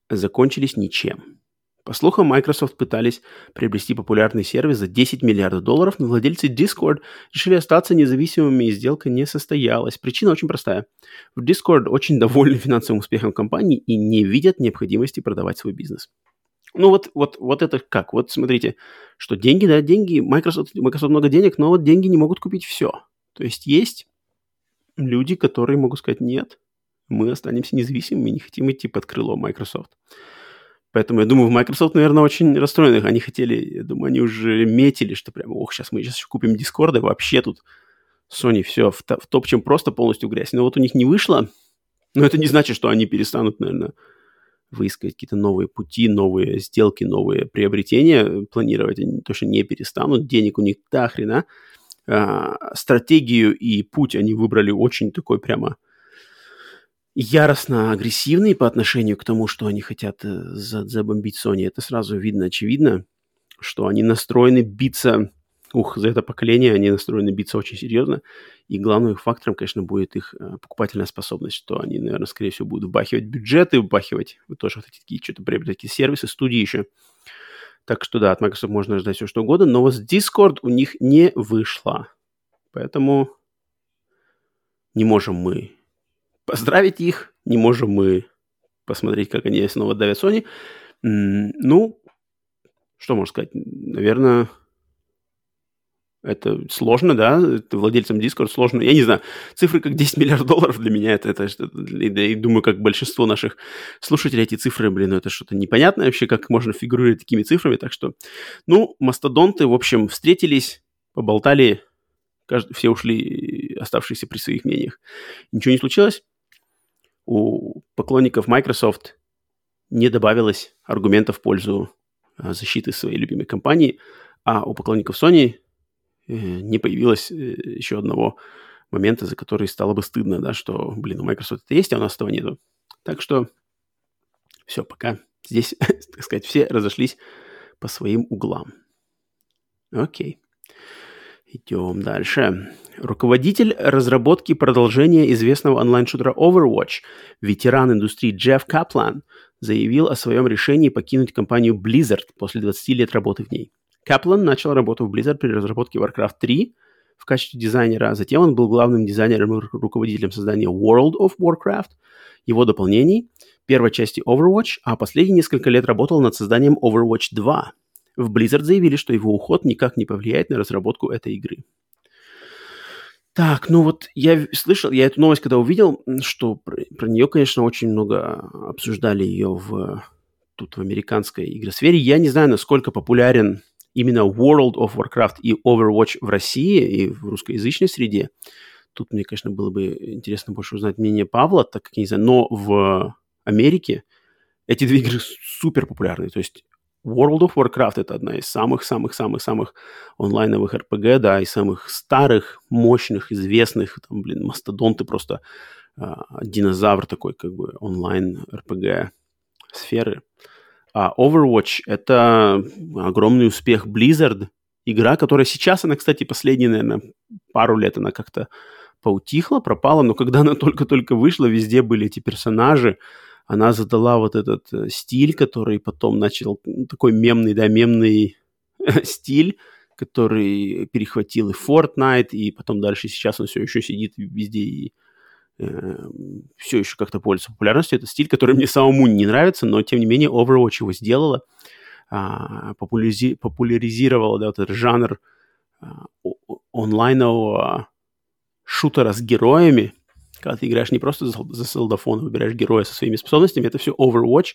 Speaker 1: закончились ничем. По слухам, Microsoft пытались приобрести популярный сервис за 10 миллиардов долларов, но владельцы Discord решили остаться независимыми, и сделка не состоялась. Причина очень простая. В Discord очень довольны финансовым успехом компании и не видят необходимости продавать свой бизнес. Ну вот, вот, вот это как? Вот смотрите, что деньги, да, деньги, Microsoft, Microsoft много денег, но вот деньги не могут купить все. То есть есть люди, которые могут сказать, нет, мы останемся независимыми, не хотим идти под крыло Microsoft. Поэтому я думаю, в Microsoft, наверное, очень расстроены. Они хотели, я думаю, они уже метили, что прям, ох, сейчас мы сейчас еще купим Discord, и вообще тут Sony все в, в топ, чем просто полностью грязь. Но вот у них не вышло. Но это не значит, что они перестанут, наверное, выискивать какие-то новые пути, новые сделки, новые приобретения планировать. Они точно не перестанут. Денег у них до хрена. А, стратегию и путь они выбрали очень такой прямо яростно агрессивные по отношению к тому, что они хотят э, забомбить Sony. Это сразу видно, очевидно, что они настроены биться, ух, за это поколение они настроены биться очень серьезно. И главным фактором, конечно, будет их э, покупательная способность, что они, наверное, скорее всего, будут вбахивать бюджеты, вбахивать, вы тоже хотите такие что-то приобретать, такие сервисы, студии еще. Так что да, от Microsoft можно ждать все что угодно, но вот с Discord у них не вышло. Поэтому не можем мы поздравить их, не можем мы посмотреть, как они снова давят Sony. Ну, что можно сказать? Наверное, это сложно, да, это владельцам Discord сложно. Я не знаю, цифры как 10 миллиардов долларов для меня, это, это, это и, и думаю, как большинство наших слушателей, эти цифры, блин, это что-то непонятное вообще, как можно фигурировать такими цифрами. Так что, ну, мастодонты, в общем, встретились, поболтали, каждый, все ушли, оставшиеся при своих мнениях. Ничего не случилось у поклонников Microsoft не добавилось аргументов в пользу а, защиты своей любимой компании, а у поклонников Sony э, не появилось э, еще одного момента, за который стало бы стыдно, да, что, блин, у Microsoft это есть, а у нас этого нету. Так что все, пока здесь, так сказать, все разошлись по своим углам. Окей. Идем дальше. Руководитель разработки продолжения известного онлайн-шутера Overwatch, ветеран индустрии Джефф Каплан, заявил о своем решении покинуть компанию Blizzard после 20 лет работы в ней. Каплан начал работу в Blizzard при разработке Warcraft 3 в качестве дизайнера, а затем он был главным дизайнером и руководителем создания World of Warcraft, его дополнений, первой части Overwatch, а последние несколько лет работал над созданием Overwatch 2. В Blizzard заявили, что его уход никак не повлияет на разработку этой игры. Так, ну вот я слышал, я эту новость когда увидел, что про, про нее, конечно, очень много обсуждали ее в тут в американской игросфере. Я не знаю, насколько популярен именно World of Warcraft и Overwatch в России и в русскоязычной среде. Тут мне, конечно, было бы интересно больше узнать мнение Павла, так как я не знаю, но в Америке эти две игры супер популярны. То есть World of Warcraft это одна из самых-самых-самых-самых онлайновых RPG, да, и самых старых, мощных, известных, там, блин, мастодонты просто, э, динозавр такой, как бы, онлайн RPG сферы. А Overwatch это огромный успех. Blizzard, игра, которая сейчас, она, кстати, последние, наверное, пару лет она как-то поутихла, пропала, но когда она только-только вышла, везде были эти персонажи, она задала вот этот э, стиль, который потом начал, такой мемный, да, мемный стиль, который перехватил и Fortnite, и потом дальше сейчас он все еще сидит везде и э, все еще как-то пользуется популярностью. Это стиль, который мне самому не нравится, но тем не менее Overwatch его сделала, а, популяризи- популяризировала да, вот этот жанр а, онлайнового шутера с героями, когда ты играешь не просто за, за выбираешь героя со своими способностями, это все Overwatch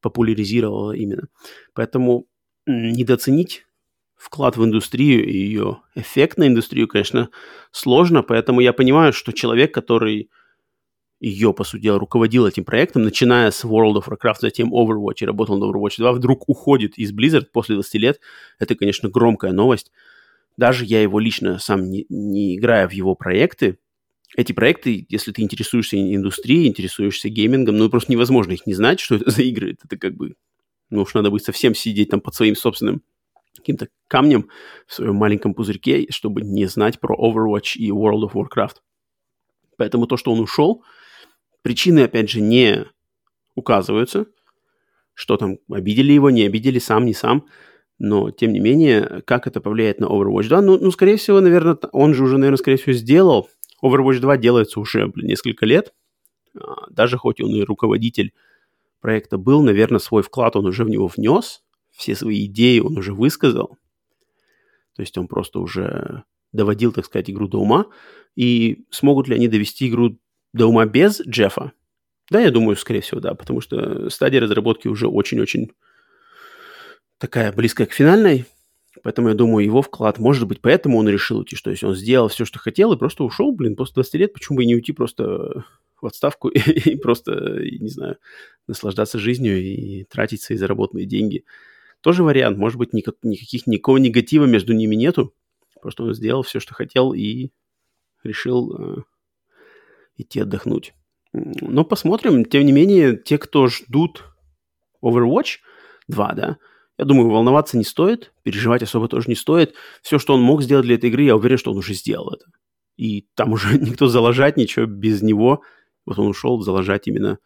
Speaker 1: популяризировало именно. Поэтому недооценить вклад в индустрию и ее эффект на индустрию, конечно, сложно, поэтому я понимаю, что человек, который ее, по сути дела, руководил этим проектом, начиная с World of Warcraft, затем Overwatch и работал на Overwatch 2, вдруг уходит из Blizzard после 20 лет, это, конечно, громкая новость. Даже я его лично сам не, не играя в его проекты, эти проекты, если ты интересуешься индустрией, интересуешься геймингом, ну, просто невозможно их не знать, что это за игры. Это как бы, ну, уж надо быть совсем сидеть там под своим собственным каким-то камнем в своем маленьком пузырьке, чтобы не знать про Overwatch и World of Warcraft. Поэтому то, что он ушел, причины, опять же, не указываются, что там, обидели его, не обидели, сам, не сам. Но, тем не менее, как это повлияет на Overwatch 2? Ну, ну, скорее всего, наверное, он же уже, наверное, скорее всего, сделал Overwatch 2 делается уже блин, несколько лет. А, даже хоть он и руководитель проекта был, наверное, свой вклад он уже в него внес. Все свои идеи он уже высказал. То есть он просто уже доводил, так сказать, игру до ума. И смогут ли они довести игру до ума без Джеффа? Да, я думаю, скорее всего, да, потому что стадия разработки уже очень-очень такая близкая к финальной. Поэтому я думаю, его вклад может быть, поэтому он решил уйти, что если он сделал все, что хотел, и просто ушел, блин, после 20 лет, почему бы и не уйти просто в отставку и просто, не знаю, наслаждаться жизнью и тратить свои заработанные деньги. Тоже вариант. Может быть, никак, никаких, никакого негатива между ними нету. Просто он сделал все, что хотел, и решил э, идти отдохнуть. Но посмотрим. Тем не менее, те, кто ждут Overwatch 2, да, я думаю, волноваться не стоит, переживать особо тоже не стоит. Все, что он мог сделать для этой игры, я уверен, что он уже сделал это. И там уже никто залажать ничего без него. Вот он ушел залажать именно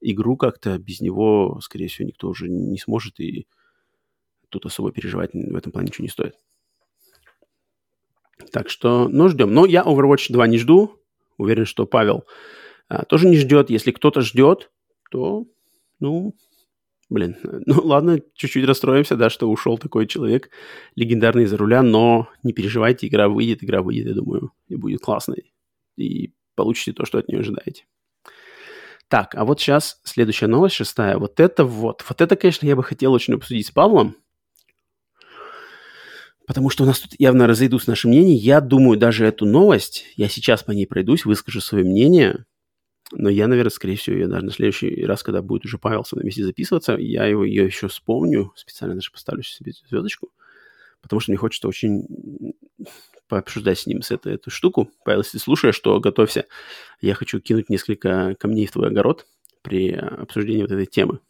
Speaker 1: игру как-то. Без него, скорее всего, никто уже не сможет. И тут особо переживать в этом плане ничего не стоит. Так что, ну, ждем. Но я Overwatch 2 не жду. Уверен, что Павел а, тоже не ждет. Если кто-то ждет, то, ну, Блин, ну ладно, чуть-чуть расстроимся, да, что ушел такой человек, легендарный за руля, но не переживайте, игра выйдет, игра выйдет, я думаю, и будет классной. И получите то, что от нее ожидаете. Так, а вот сейчас следующая новость, шестая. Вот это вот. Вот это, конечно, я бы хотел очень обсудить с Павлом. Потому что у нас тут явно разойдутся наши мнения. Я думаю, даже эту новость, я сейчас по ней пройдусь, выскажу свое мнение. Но я, наверное, скорее всего, я даже на следующий раз, когда будет уже Павел со мной вместе записываться, я его ее еще вспомню, специально даже поставлю себе звездочку, потому что мне хочется очень пообсуждать с ним с этой, эту штуку. Павел, если слушаешь, что готовься. Я хочу кинуть несколько камней в твой огород при обсуждении вот этой темы.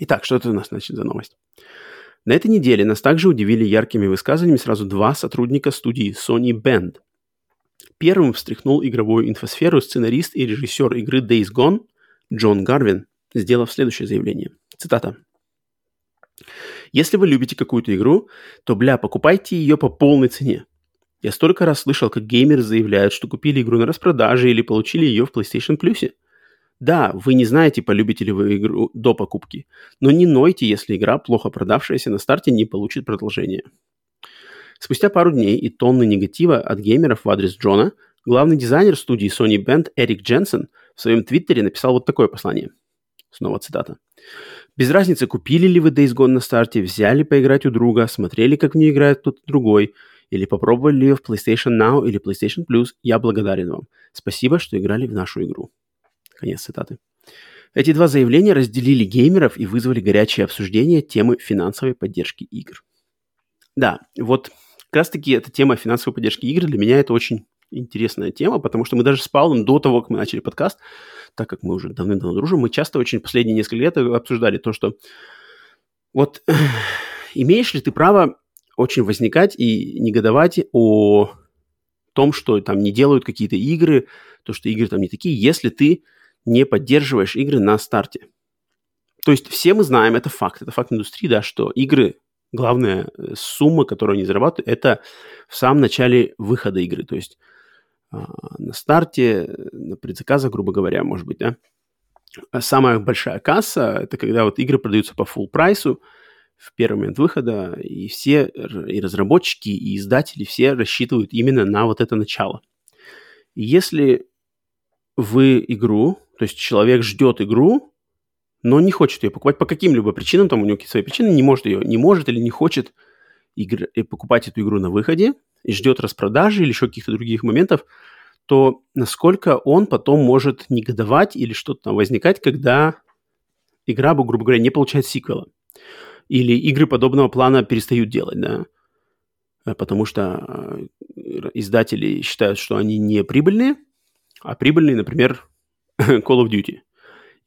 Speaker 1: Итак, что это у нас, значит, за новость? На этой неделе нас также удивили яркими высказываниями сразу два сотрудника студии Sony Band. Первым встряхнул игровую инфосферу сценарист и режиссер игры Days Gone Джон Гарвин, сделав следующее заявление. Цитата. Если вы любите какую-то игру, то, бля, покупайте ее по полной цене. Я столько раз слышал, как геймеры заявляют, что купили игру на распродаже или получили ее в PlayStation Plus. Да, вы не знаете, полюбите ли вы игру до покупки, но не нойте, если игра, плохо продавшаяся на старте, не получит продолжение. Спустя пару дней и тонны негатива от геймеров в адрес Джона, главный дизайнер студии Sony Band Эрик Дженсен в своем твиттере написал вот такое послание. Снова цитата. Без разницы, купили ли вы Days Gone на старте, взяли поиграть у друга, смотрели, как в нее играет кто-то другой, или попробовали ее в PlayStation Now или PlayStation Plus, я благодарен вам. Спасибо, что играли в нашу игру. Конец цитаты. Эти два заявления разделили геймеров и вызвали горячее обсуждение темы финансовой поддержки игр. Да, вот как раз-таки эта тема финансовой поддержки игр для меня это очень интересная тема, потому что мы даже с Павлом до того, как мы начали подкаст, так как мы уже давным-давно дружим, мы часто очень последние несколько лет обсуждали то, что вот имеешь ли ты право очень возникать и негодовать о том, что там не делают какие-то игры, то, что игры там не такие, если ты не поддерживаешь игры на старте. То есть все мы знаем, это факт, это факт индустрии, да, что игры, главная э, сумма, которую они зарабатывают, это в самом начале выхода игры. То есть а, на старте, на предзаказах, грубо говоря, может быть, да. А самая большая касса – это когда вот игры продаются по full прайсу в первый момент выхода, и все, и разработчики, и издатели все рассчитывают именно на вот это начало. Если вы игру, то есть человек ждет игру, но не хочет ее покупать по каким-либо причинам, там у него какие-то свои причины, не может ее, не может или не хочет игр, э, покупать эту игру на выходе и ждет распродажи или еще каких-то других моментов, то насколько он потом может негодовать или что-то там возникать, когда игра, грубо говоря, не получает сиквела. Или игры подобного плана перестают делать, да. Э, потому что э, издатели считают, что они не прибыльные, а прибыльные, например, Call of Duty.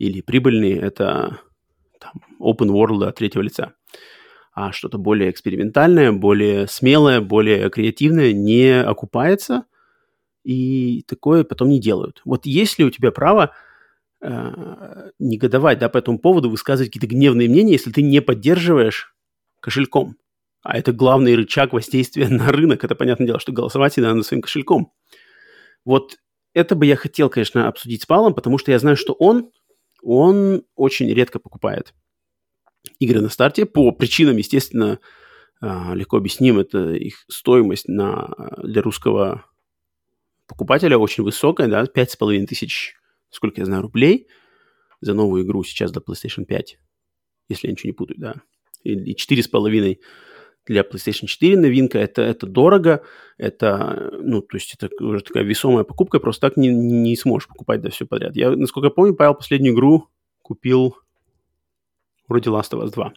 Speaker 1: Или прибыльные – это там, open world от третьего лица. А что-то более экспериментальное, более смелое, более креативное не окупается, и такое потом не делают. Вот есть ли у тебя право э, негодовать да, по этому поводу, высказывать какие-то гневные мнения, если ты не поддерживаешь кошельком? А это главный рычаг воздействия на рынок. Это понятное дело, что голосовать и надо своим кошельком. Вот это бы я хотел, конечно, обсудить с Павлом, потому что я знаю, что он, он очень редко покупает игры на старте по причинам, естественно, а, легко объясним. Это их стоимость на, для русского покупателя очень высокая, да, пять с половиной тысяч, сколько я знаю, рублей за новую игру сейчас до PlayStation 5, если я ничего не путаю, да, и четыре с половиной для PlayStation 4 новинка, это, это дорого, это, ну, то есть это уже такая весомая покупка, просто так не, не сможешь покупать, да, все подряд. Я, насколько я помню, Павел последнюю игру купил вроде Last of Us 2.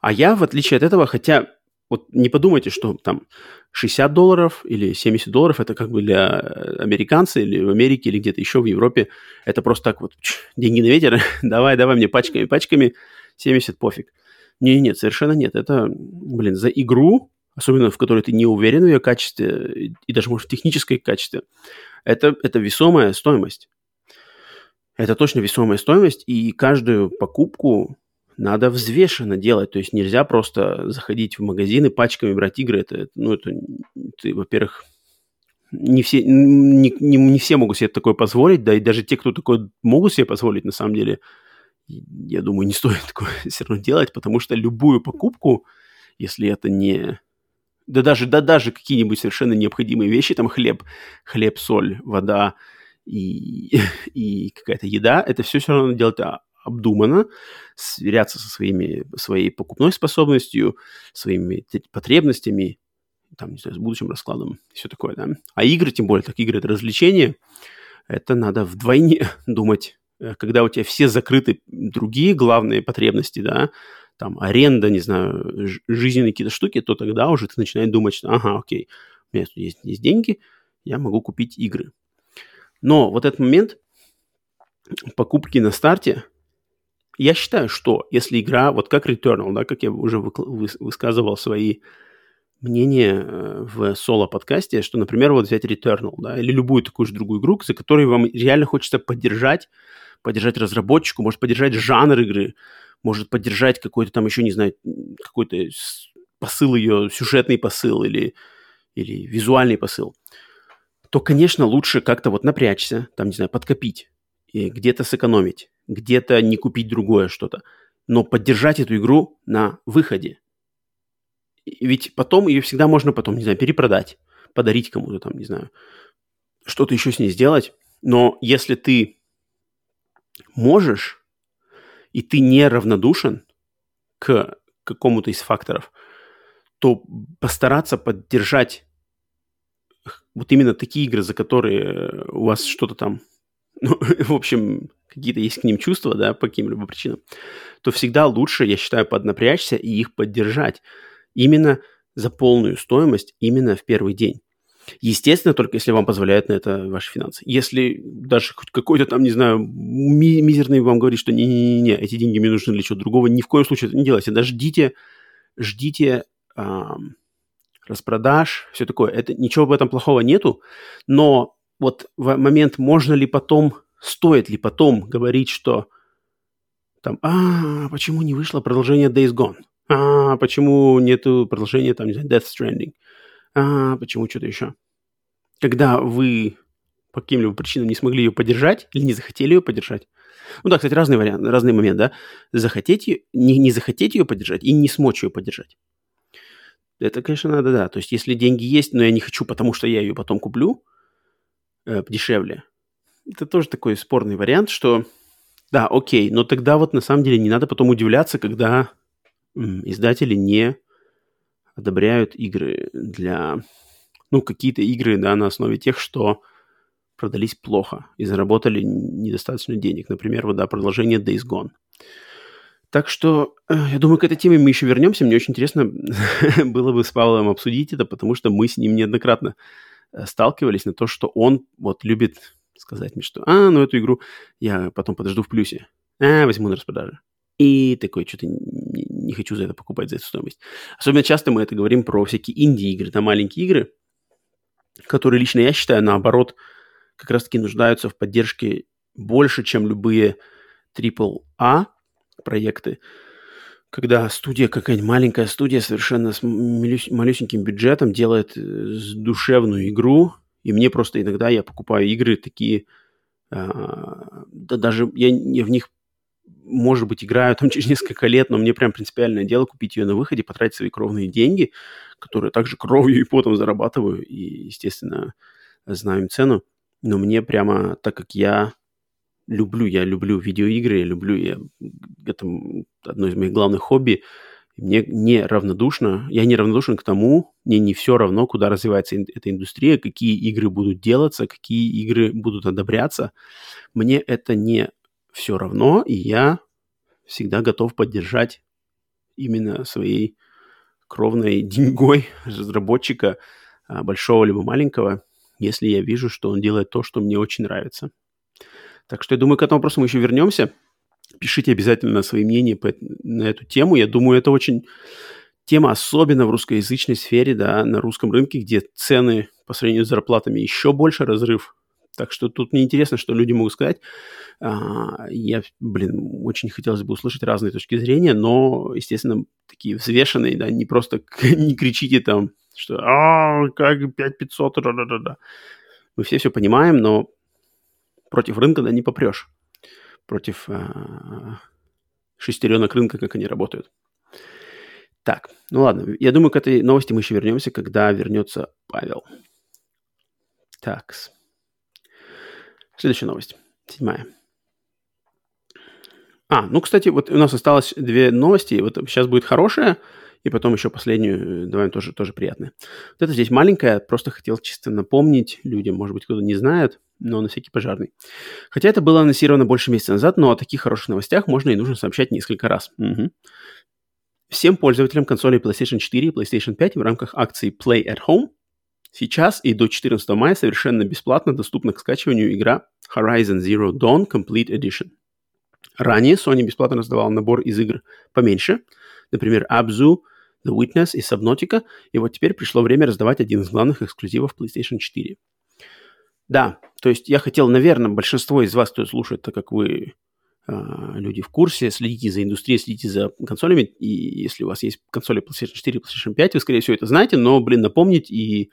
Speaker 1: А я, в отличие от этого, хотя вот не подумайте, что там 60 долларов или 70 долларов это как бы для американца или в Америке или где-то еще в Европе это просто так вот деньги на ветер, давай, давай мне пачками, пачками, 70 пофиг. Не, нет, совершенно нет. Это, блин, за игру, особенно в которой ты не уверен в ее качестве, и даже, может, в технической качестве, это, это весомая стоимость. Это точно весомая стоимость, и каждую покупку надо взвешенно делать. То есть нельзя просто заходить в магазины пачками брать игры. Это, ну, это, ты, во-первых, не все, не, не, не все могут себе такое позволить, да и даже те, кто такое могут себе позволить, на самом деле, я думаю, не стоит такое все равно делать, потому что любую покупку, если это не... Да даже, да даже какие-нибудь совершенно необходимые вещи, там хлеб, хлеб, соль, вода и, и какая-то еда, это все все равно делать обдуманно, сверяться со своими, своей покупной способностью, своими потребностями, там, не знаю, с будущим раскладом, все такое, да. А игры, тем более, так игры – это развлечение, это надо вдвойне думать когда у тебя все закрыты другие главные потребности, да, там аренда, не знаю, жизненные какие-то штуки, то тогда уже ты начинаешь думать, что ага, окей, у меня тут есть, есть деньги, я могу купить игры. Но вот этот момент покупки на старте, Я считаю, что если игра, вот как Returnal, да, как я уже высказывал свои мнения э, в соло-подкасте, что, например, вот взять Returnal, да, или любую такую же другую игру, за которой вам реально хочется поддержать, поддержать разработчику, может поддержать жанр игры, может поддержать какой-то там еще, не знаю, какой-то посыл ее, сюжетный посыл или, или визуальный посыл, то, конечно, лучше как-то вот напрячься, там, не знаю, подкопить, и где-то сэкономить, где-то не купить другое что-то, но поддержать эту игру на выходе. Ведь потом ее всегда можно потом, не знаю, перепродать, подарить кому-то там, не знаю, что-то еще с ней сделать. Но если ты можешь, и ты не равнодушен к какому-то из факторов, то постараться поддержать вот именно такие игры, за которые у вас что-то там, ну, в общем, какие-то есть к ним чувства, да, по каким-либо причинам, то всегда лучше, я считаю, поднапрячься и их поддержать именно за полную стоимость именно в первый день. Естественно, только если вам позволяют на это ваши финансы. Если даже хоть какой-то там, не знаю, ми- мизерный вам говорит, что не-не-не, эти деньги мне нужны для чего-то другого, ни в коем случае это не делайте. Даже ждите, ждите эм, распродаж, все такое. Это, ничего в этом плохого нету, но вот в момент, можно ли потом, стоит ли потом говорить, что там, а, почему не вышло продолжение Days Gone? А, почему нету продолжения, там, не знаю, Death Stranding? А, почему что-то еще? Когда вы по каким-либо причинам не смогли ее поддержать или не захотели ее поддержать. Ну да, кстати, разный вариант, разный момент, да. Захотеть ее, не, не захотеть ее поддержать и не смочь ее поддержать. Это, конечно, надо, да. То есть, если деньги есть, но я не хочу, потому что я ее потом куплю э, дешевле, это тоже такой спорный вариант, что да, окей, но тогда вот на самом деле не надо потом удивляться, когда издатели не одобряют игры для, ну, какие-то игры, да, на основе тех, что продались плохо и заработали недостаточно денег. Например, вот, да, продолжение Days Gone. Так что, э, я думаю, к этой теме мы еще вернемся. Мне очень интересно было бы с Павлом обсудить это, потому что мы с ним неоднократно э, сталкивались на то, что он вот любит сказать мне, что «А, ну эту игру я потом подожду в плюсе. А, возьму на распродаже». И такой, что-то не, хочу за это покупать, за эту стоимость. Особенно часто мы это говорим про всякие инди-игры, там маленькие игры, которые лично я считаю, наоборот, как раз-таки нуждаются в поддержке больше, чем любые AAA проекты, когда студия, какая-нибудь маленькая студия совершенно с малюсеньким бюджетом делает э, душевную игру, и мне просто иногда я покупаю игры такие, а, да даже я, я в них может быть, играю там через несколько лет, но мне прям принципиальное дело купить ее на выходе, потратить свои кровные деньги, которые также кровью и потом зарабатываю, и, естественно, знаю им цену. Но мне прямо, так как я люблю, я люблю видеоигры, я люблю, я, это одно из моих главных хобби, мне не равнодушно, я не равнодушен к тому, мне не все равно, куда развивается эта индустрия, какие игры будут делаться, какие игры будут одобряться. Мне это не все равно, и я всегда готов поддержать именно своей кровной деньгой разработчика, а, большого либо маленького, если я вижу, что он делает то, что мне очень нравится. Так что я думаю, к этому вопросу мы еще вернемся. Пишите обязательно свои мнения по, на эту тему. Я думаю, это очень тема, особенно в русскоязычной сфере, да, на русском рынке, где цены по сравнению с зарплатами еще больше разрыв так что тут мне интересно, что люди могут сказать. А, я, блин, очень хотелось бы услышать разные точки зрения, но, естественно, такие взвешенные, да, не просто не кричите там, что «А, как 5500, да-да-да». Мы все все понимаем, но против рынка, да, не попрешь. Против а, шестеренок рынка, как они работают. Так, ну ладно, я думаю, к этой новости мы еще вернемся, когда вернется Павел. Такс. Следующая новость. Седьмая. А, ну, кстати, вот у нас осталось две новости. Вот сейчас будет хорошая, и потом еще последнюю э, давай тоже, тоже приятная. Вот это здесь маленькая, просто хотел чисто напомнить людям, может быть, кто-то не знает, но на всякий пожарный. Хотя это было анонсировано больше месяца назад, но о таких хороших новостях можно и нужно сообщать несколько раз. Угу. Всем пользователям консолей PlayStation 4 и PlayStation 5 в рамках акции Play at Home Сейчас и до 14 мая совершенно бесплатно доступна к скачиванию игра Horizon Zero Dawn Complete Edition. Ранее Sony бесплатно раздавал набор из игр поменьше, например, Abzu, The Witness и Subnautica, и вот теперь пришло время раздавать один из главных эксклюзивов PlayStation 4. Да, то есть я хотел, наверное, большинство из вас, кто слушает, так как вы э, люди в курсе, следите за индустрией, следите за консолями, и если у вас есть консоли PlayStation 4 PlayStation 5, вы, скорее всего, это знаете, но, блин, напомнить и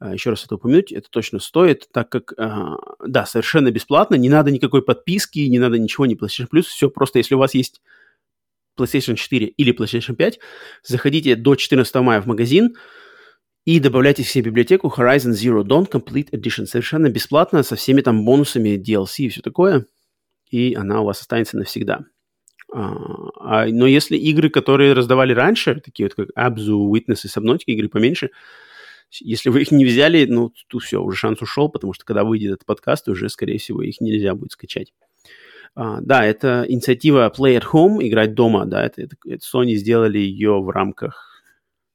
Speaker 1: еще раз это упомянуть, это точно стоит, так как, э, да, совершенно бесплатно, не надо никакой подписки, не надо ничего, не PlayStation Plus, все просто, если у вас есть PlayStation 4 или PlayStation 5, заходите до 14 мая в магазин и добавляйте в себе библиотеку Horizon Zero Dawn Complete Edition совершенно бесплатно, со всеми там бонусами DLC и все такое, и она у вас останется навсегда. А, а, но если игры, которые раздавали раньше, такие вот как Abzu, Witness и Subnautica, игры поменьше, если вы их не взяли, ну, то все, уже шанс ушел, потому что когда выйдет этот подкаст, уже, скорее всего, их нельзя будет скачать. Uh, да, это инициатива Play at Home, играть дома, да, это, это, это Sony сделали ее в рамках,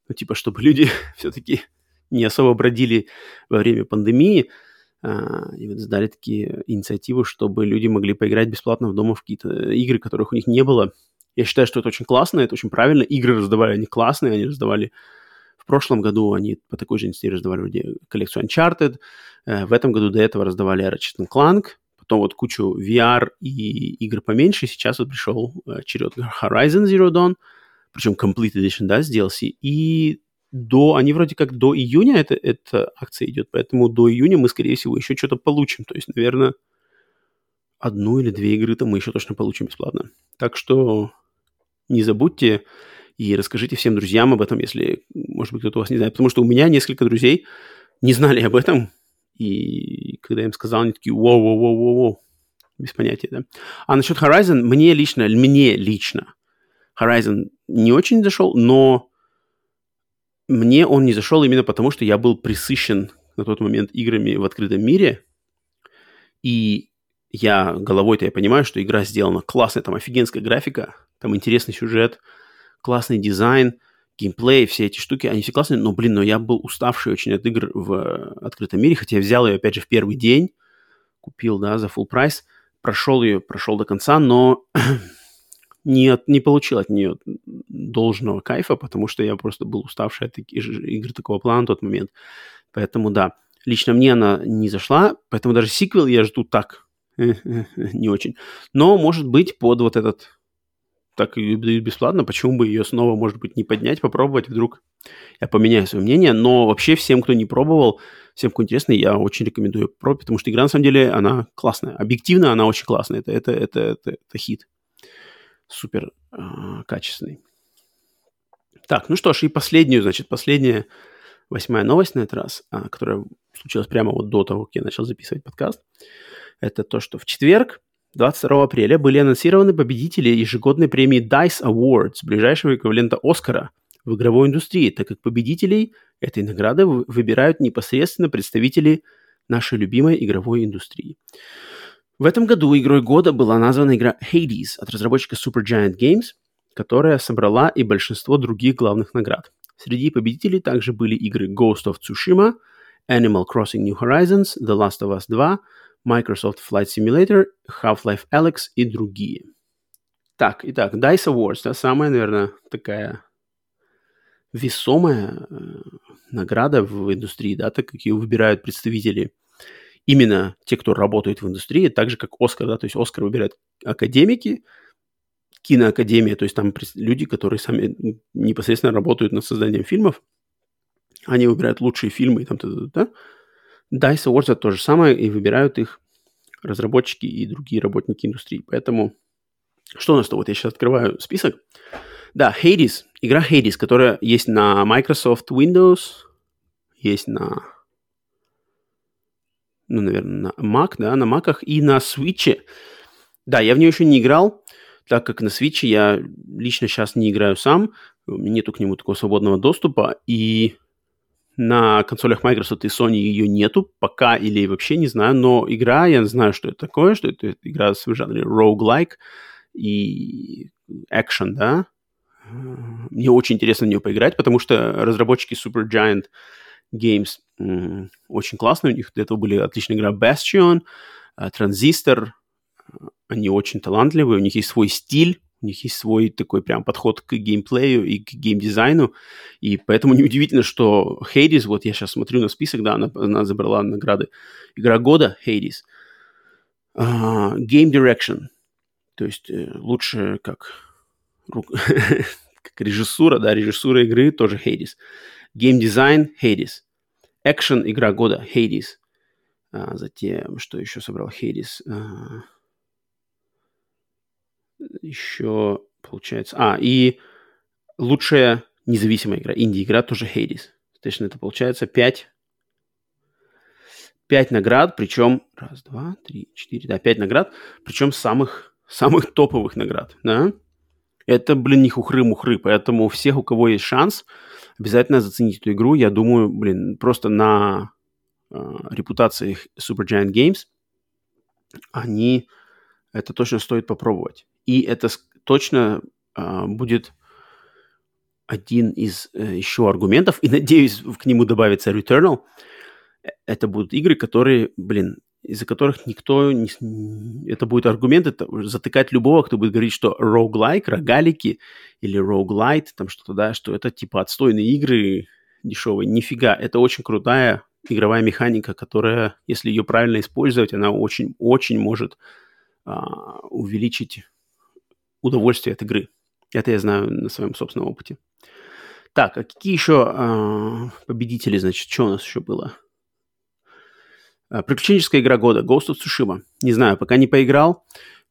Speaker 1: ну, типа, чтобы люди все-таки не особо бродили во время пандемии, uh, и вот сдали такие инициативы, чтобы люди могли поиграть бесплатно в дома в какие-то игры, которых у них не было. Я считаю, что это очень классно, это очень правильно. Игры раздавали, они классные, они раздавали прошлом году они по такой же инициативе раздавали коллекцию Uncharted, uh, в этом году до этого раздавали Ratchet Clank, потом вот кучу VR и игр поменьше. Сейчас вот пришел э, черед Horizon Zero Dawn, причем Complete Edition, да, с DLC. И до, они вроде как до июня это, эта акция идет, поэтому до июня мы, скорее всего, еще что-то получим. То есть, наверное, одну или две игры там мы еще точно получим бесплатно. Так что не забудьте и расскажите всем друзьям об этом, если, может быть, кто-то у вас не знает. Потому что у меня несколько друзей не знали об этом, и когда я им сказал, они такие, воу-воу-воу-воу, без понятия, да. А насчет Horizon, мне лично, мне лично Horizon не очень зашел, но мне он не зашел именно потому, что я был присыщен на тот момент играми в открытом мире, и я головой-то я понимаю, что игра сделана классная, там офигенская графика, там интересный сюжет, классный дизайн – геймплей, все эти штуки, они все классные, но, блин, но я был уставший очень от игр в э, открытом мире, хотя я взял ее, опять же, в первый день, купил, да, за full прайс, прошел ее, прошел до конца, но не, от, не получил от нее должного кайфа, потому что я просто был уставший от игр такого плана в тот момент. Поэтому, да, лично мне она не зашла, поэтому даже сиквел я жду так, не очень. Но, может быть, под вот этот так и дают бесплатно, почему бы ее снова, может быть, не поднять, попробовать, вдруг я поменяю свое мнение, но вообще всем, кто не пробовал, всем, кто интересно, я очень рекомендую пробовать, потому что игра, на самом деле, она классная. Объективно она очень классная, это, это, это, это, это хит. Супер э, качественный. Так, ну что ж, и последнюю, значит, последняя восьмая новость на этот раз, а, которая случилась прямо вот до того, как я начал записывать подкаст, это то, что в четверг 22 апреля были анонсированы победители ежегодной премии DICE Awards, ближайшего эквивалента Оскара в игровой индустрии, так как победителей этой награды выбирают непосредственно представители нашей любимой игровой индустрии. В этом году игрой года была названа игра Hades от разработчика Supergiant Games, которая собрала и большинство других главных наград. Среди победителей также были игры Ghost of Tsushima, Animal Crossing New Horizons, The Last of Us 2, Microsoft Flight Simulator, Half-Life Alex и другие. Так, итак, DICE Awards, да, самая, наверное, такая весомая э, награда в индустрии, да, так как ее выбирают представители именно те, кто работает в индустрии, так же, как Оскар, да, то есть Оскар выбирают академики, киноакадемия, то есть там люди, которые сами непосредственно работают над созданием фильмов, они выбирают лучшие фильмы и там, да, да, да, DICE Awards то же самое, и выбирают их разработчики и другие работники индустрии. Поэтому что у нас-то? Вот я сейчас открываю список. Да, Hades, игра Hades, которая есть на Microsoft Windows, есть на, ну, наверное, на Mac, да, на Macах и на Switch. Да, я в нее еще не играл, так как на Switch я лично сейчас не играю сам, нету к нему такого свободного доступа, и на консолях Microsoft и Sony ее нету пока или вообще не знаю, но игра, я знаю, что это такое, что это игра в жанре roguelike и action, да. Мне очень интересно в нее поиграть, потому что разработчики Supergiant Games очень классные, у них для этого были отличные игры Bastion, Transistor, они очень талантливые, у них есть свой стиль, у них есть свой такой прям подход к геймплею и к геймдизайну, и поэтому неудивительно, что Hades, вот я сейчас смотрю на список, да, она, она забрала награды. Игра года Hades, uh, Game Direction, то есть э, лучше как, как режиссура, да, режиссура игры тоже Hades, Game Design Hades, Action Игра года Hades, а, затем, что еще собрал Hades, а, еще получается... А, и лучшая независимая игра, инди-игра тоже Hades. Соответственно, это получается 5, 5 наград, причем... Раз, два, три, четыре, да, 5 наград, причем самых, самых топовых наград, да? Это, блин, не хухры-мухры, поэтому всех, у кого есть шанс, обязательно заценить эту игру. Я думаю, блин, просто на э, репутации Supergiant Games они это точно стоит попробовать. И это точно э, будет один из э, еще аргументов, и надеюсь, к нему добавится Returnal. Э, это будут игры, которые, блин, из-за которых никто не... Это будет аргумент, это затыкать любого, кто будет говорить, что roguelike, рогалики или roguelite, там что-то, да, что это типа отстойные игры дешевые. Нифига, это очень крутая игровая механика, которая, если ее правильно использовать, она очень-очень может а, увеличить удовольствие от игры. Это я знаю на своем собственном опыте. Так, а какие еще э, победители, значит, что у нас еще было? А, приключенческая игра года Ghost of Tsushima. Не знаю, пока не поиграл,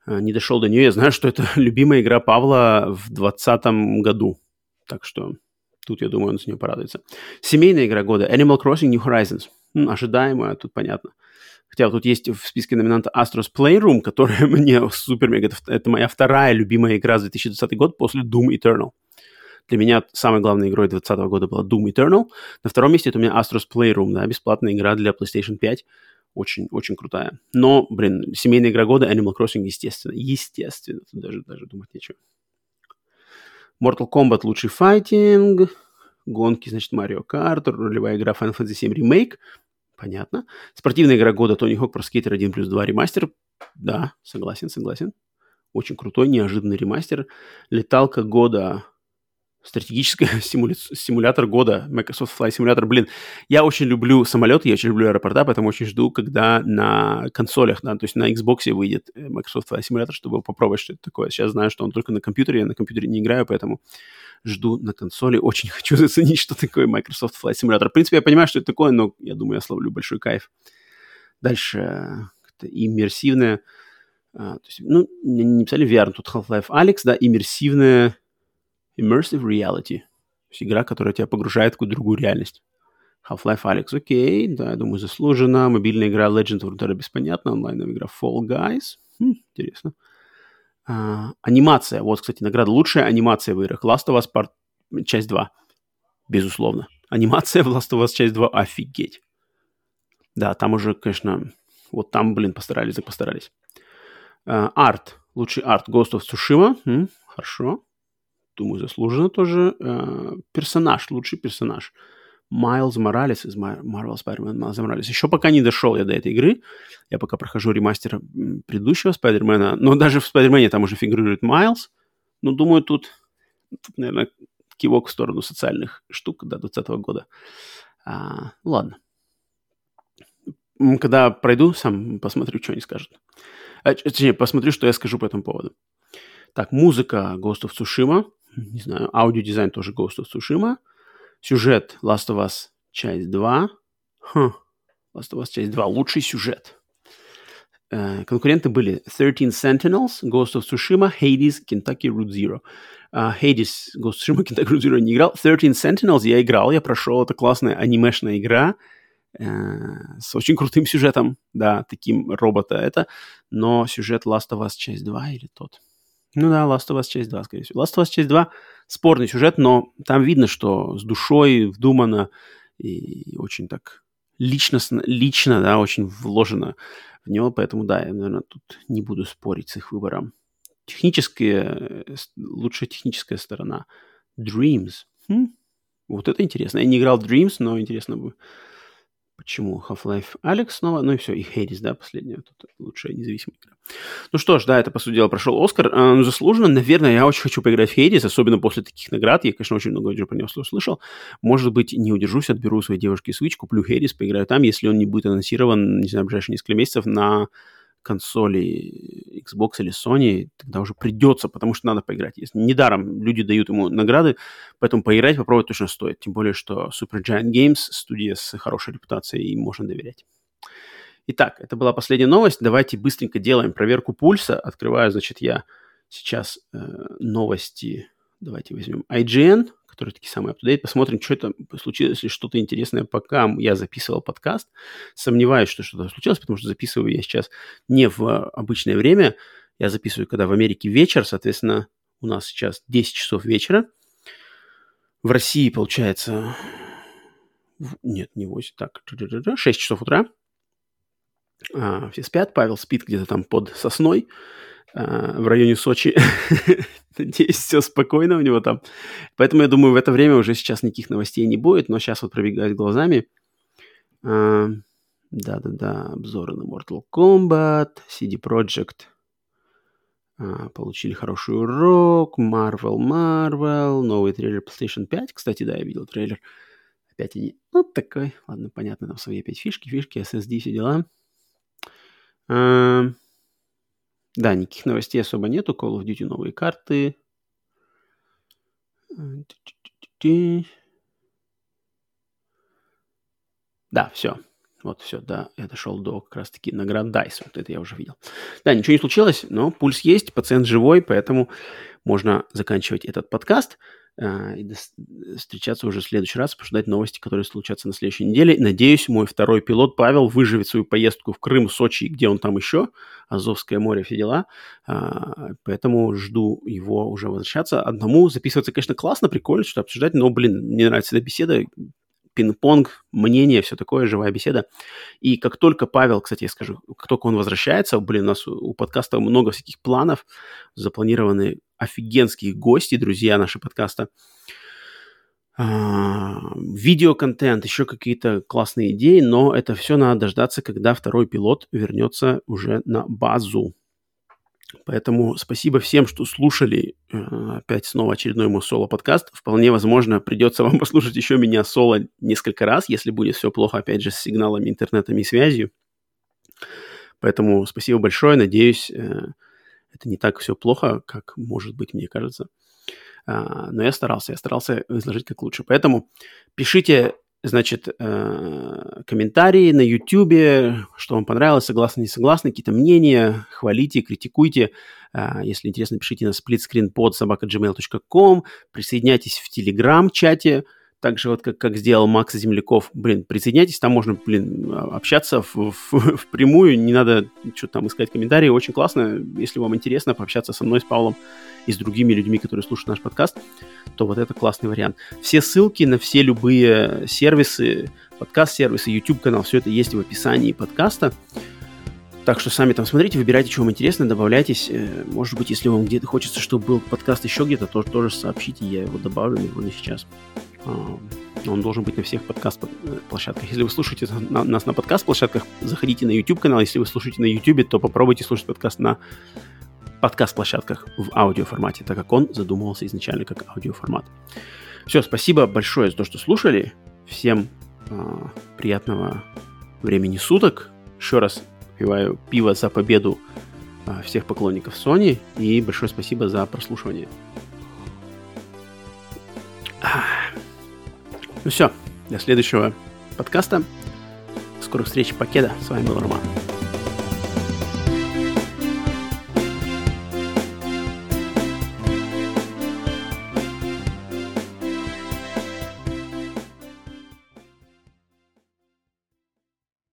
Speaker 1: э, не дошел до нее. Я знаю, что это любимая игра Павла в 2020 году. Так что тут, я думаю, он с нее порадуется. Семейная игра года Animal Crossing New Horizons. Ожидаемая, тут понятно. Хотя тут есть в списке номинанта Astros Playroom, которая мне супер мега... Это моя вторая любимая игра за 2020 год после Doom Eternal. Для меня самой главной игрой 2020 года была Doom Eternal. На втором месте это у меня Astros Playroom, да, бесплатная игра для PlayStation 5. Очень, очень крутая. Но, блин, семейная игра года Animal Crossing, естественно. Естественно. Тут даже, даже думать нечего. Mortal Kombat лучший файтинг. Гонки, значит, Mario Kart. Ролевая игра Final Fantasy VII Remake. Понятно. Спортивная игра года Тони Хок про скейтер 1 плюс 2 ремастер. Да, согласен, согласен. Очень крутой, неожиданный ремастер. Леталка года стратегический симуля... симулятор года, Microsoft Flight Simulator. Блин, я очень люблю самолеты, я очень люблю аэропорта, поэтому очень жду, когда на консолях, да, то есть на Xbox выйдет э, Microsoft Flight Simulator, чтобы попробовать, что это такое. Сейчас знаю, что он только на компьютере, я на компьютере не играю, поэтому жду на консоли. Очень хочу заценить, что такое Microsoft Flight Simulator. В принципе, я понимаю, что это такое, но я думаю, я словлю большой кайф. Дальше иммерсивная, а, то есть, ну, не, не писали VR, тут Half-Life Alex, да, иммерсивная Immersive Reality. То есть игра, которая тебя погружает в какую-то другую реальность. Half-Life Alex, окей, да, я думаю, заслуженно. Мобильная игра Legend of Runeterra беспонятно. Онлайновая игра Fall Guys. Хм, интересно. А, анимация. Вот, кстати, награда. Лучшая анимация в играх. Last of Us Part... часть 2. Безусловно. Анимация в Last of Us часть 2 офигеть. Да, там уже, конечно, вот там, блин, постарались, так постарались. Арт. Uh, Лучший арт. Ghost of Tsushima. М, хорошо думаю, заслуженно тоже. Э, персонаж, лучший персонаж. Майлз Моралес из Marvel Spider-Man Майлз Моралес. Еще пока не дошел я до этой игры. Я пока прохожу ремастер предыдущего Спайдермена. Но даже в Спайдермене там уже фигурирует Майлз. Но думаю, тут, тут наверное, кивок в сторону социальных штук до 2020 года. А, ладно. Когда пройду, сам посмотрю, что они скажут. А, точнее, посмотрю, что я скажу по этому поводу. Так, музыка Ghost of Tsushima не знаю, аудиодизайн тоже Ghost of Tsushima. Сюжет Last of Us часть 2. Хм, Last of Us часть 2. Лучший сюжет. Э, конкуренты были 13 Sentinels, Ghost of Tsushima, Hades, Kentucky Route Zero. Uh, Hades, Ghost of Tsushima, Kentucky Route Zero не играл. 13 Sentinels я играл, я прошел. Это классная анимешная игра э, с очень крутым сюжетом. Да, таким робота это. Но сюжет Last of Us часть 2 или тот? Ну да, Last of Us часть 2, скорее всего. Last of Us часть 2 спорный сюжет, но там видно, что с душой вдумано и очень так личностно, лично, да, очень вложено в него, поэтому да, я, наверное, тут не буду спорить с их выбором. Техническая, лучшая техническая сторона. Dreams. Хм? Вот это интересно. Я не играл в Dreams, но интересно бы, почему Half-Life Alex снова, ну и все, и Hades, да, последняя, тут лучшая независимая игра. Ну что ж, да, это, по сути дела, прошел Оскар. Э, заслуженно, наверное, я очень хочу поиграть в Хейдис, особенно после таких наград. Я, конечно, очень много про него слышал. Может быть, не удержусь, отберу своей девушке Switch, куплю Хейдис, поиграю там, если он не будет анонсирован, не знаю, в ближайшие несколько месяцев на консоли Xbox или Sony, тогда уже придется, потому что надо поиграть. Если недаром люди дают ему награды, поэтому поиграть, попробовать точно стоит. Тем более, что Super Giant Games, студия с хорошей репутацией, им можно доверять. Итак, это была последняя новость. Давайте быстренько делаем проверку пульса. Открываю, значит, я сейчас э, новости. Давайте возьмем IGN которые такие самые up Посмотрим, что это случилось, если что-то интересное, пока я записывал подкаст. Сомневаюсь, что что-то случилось, потому что записываю я сейчас не в обычное время. Я записываю, когда в Америке вечер, соответственно, у нас сейчас 10 часов вечера. В России, получается, нет, не 8, так, 6 часов утра. А, все спят, Павел спит где-то там под сосной. А, в районе Сочи. Надеюсь, все спокойно у него там. Поэтому я думаю, в это время уже сейчас никаких новостей не будет, но сейчас вот пробегает глазами. А, да-да-да, обзоры на Mortal Kombat, CD Projekt а, получили хороший урок, Marvel, Marvel, новый трейлер PlayStation 5. Кстати, да, я видел трейлер. Опять они, ну, такой, ладно, понятно, там свои опять фишки, фишки, SSD, все дела. Да, никаких новостей особо нету. Call of Duty новые карты. Да, все. Вот все, да, я дошел до как раз-таки наград DICE. Вот это я уже видел. Да, ничего не случилось, но пульс есть, пациент живой, поэтому можно заканчивать этот подкаст. А, и встречаться уже в следующий раз, обсуждать новости, которые случатся на следующей неделе. Надеюсь, мой второй пилот Павел выживет свою поездку в Крым, Сочи, где он там еще, Азовское море, все дела. А, поэтому жду его уже возвращаться. Одному записываться, конечно, классно, прикольно, что обсуждать, но, блин, мне нравится эта беседа пинг-понг, мнение, все такое, живая беседа. И как только Павел, кстати, я скажу, как только он возвращается, блин, у нас у подкаста много всяких планов, запланированы офигенские гости, друзья наши подкаста, а, видеоконтент, еще какие-то классные идеи, но это все надо дождаться, когда второй пилот вернется уже на базу. Поэтому спасибо всем, что слушали э, опять снова очередной мой соло-подкаст. Вполне возможно, придется вам послушать еще меня соло несколько раз, если будет все плохо, опять же, с сигналами, интернетом и связью. Поэтому спасибо большое. Надеюсь, э, это не так все плохо, как может быть, мне кажется. А, но я старался, я старался изложить как лучше. Поэтому пишите значит, э, комментарии на YouTube, что вам понравилось, согласны, не согласны, какие-то мнения, хвалите, критикуйте. Э, если интересно, пишите на splitscreenpod собака.gmail.com, присоединяйтесь в Telegram-чате, так же вот как, как сделал Макс Земляков. Блин, присоединяйтесь, там можно, блин, общаться в, в, в прямую, не надо что-то там искать комментарии. Очень классно, если вам интересно пообщаться со мной, с Павлом и с другими людьми, которые слушают наш подкаст, то вот это классный вариант. Все ссылки на все любые сервисы, подкаст-сервисы, YouTube-канал, все это есть в описании подкаста. Так что сами там смотрите, выбирайте, что вам интересно, добавляйтесь. Э, может быть, если вам где-то хочется, чтобы был подкаст еще где-то, то тоже сообщите, я его добавлю, его на сейчас. А, он должен быть на всех подкаст-площадках. Если вы слушаете нас на подкаст-площадках, заходите на YouTube-канал. Если вы слушаете на YouTube, то попробуйте слушать подкаст на подкаст-площадках в аудиоформате, так как он задумывался изначально как аудиоформат. Все, спасибо большое за то, что слушали. Всем э, приятного времени суток. Еще раз пиваю пиво за победу э, всех поклонников Sony. И большое спасибо за прослушивание. Ну все, до следующего подкаста. Скорых встреч, Покеда. С вами был Роман.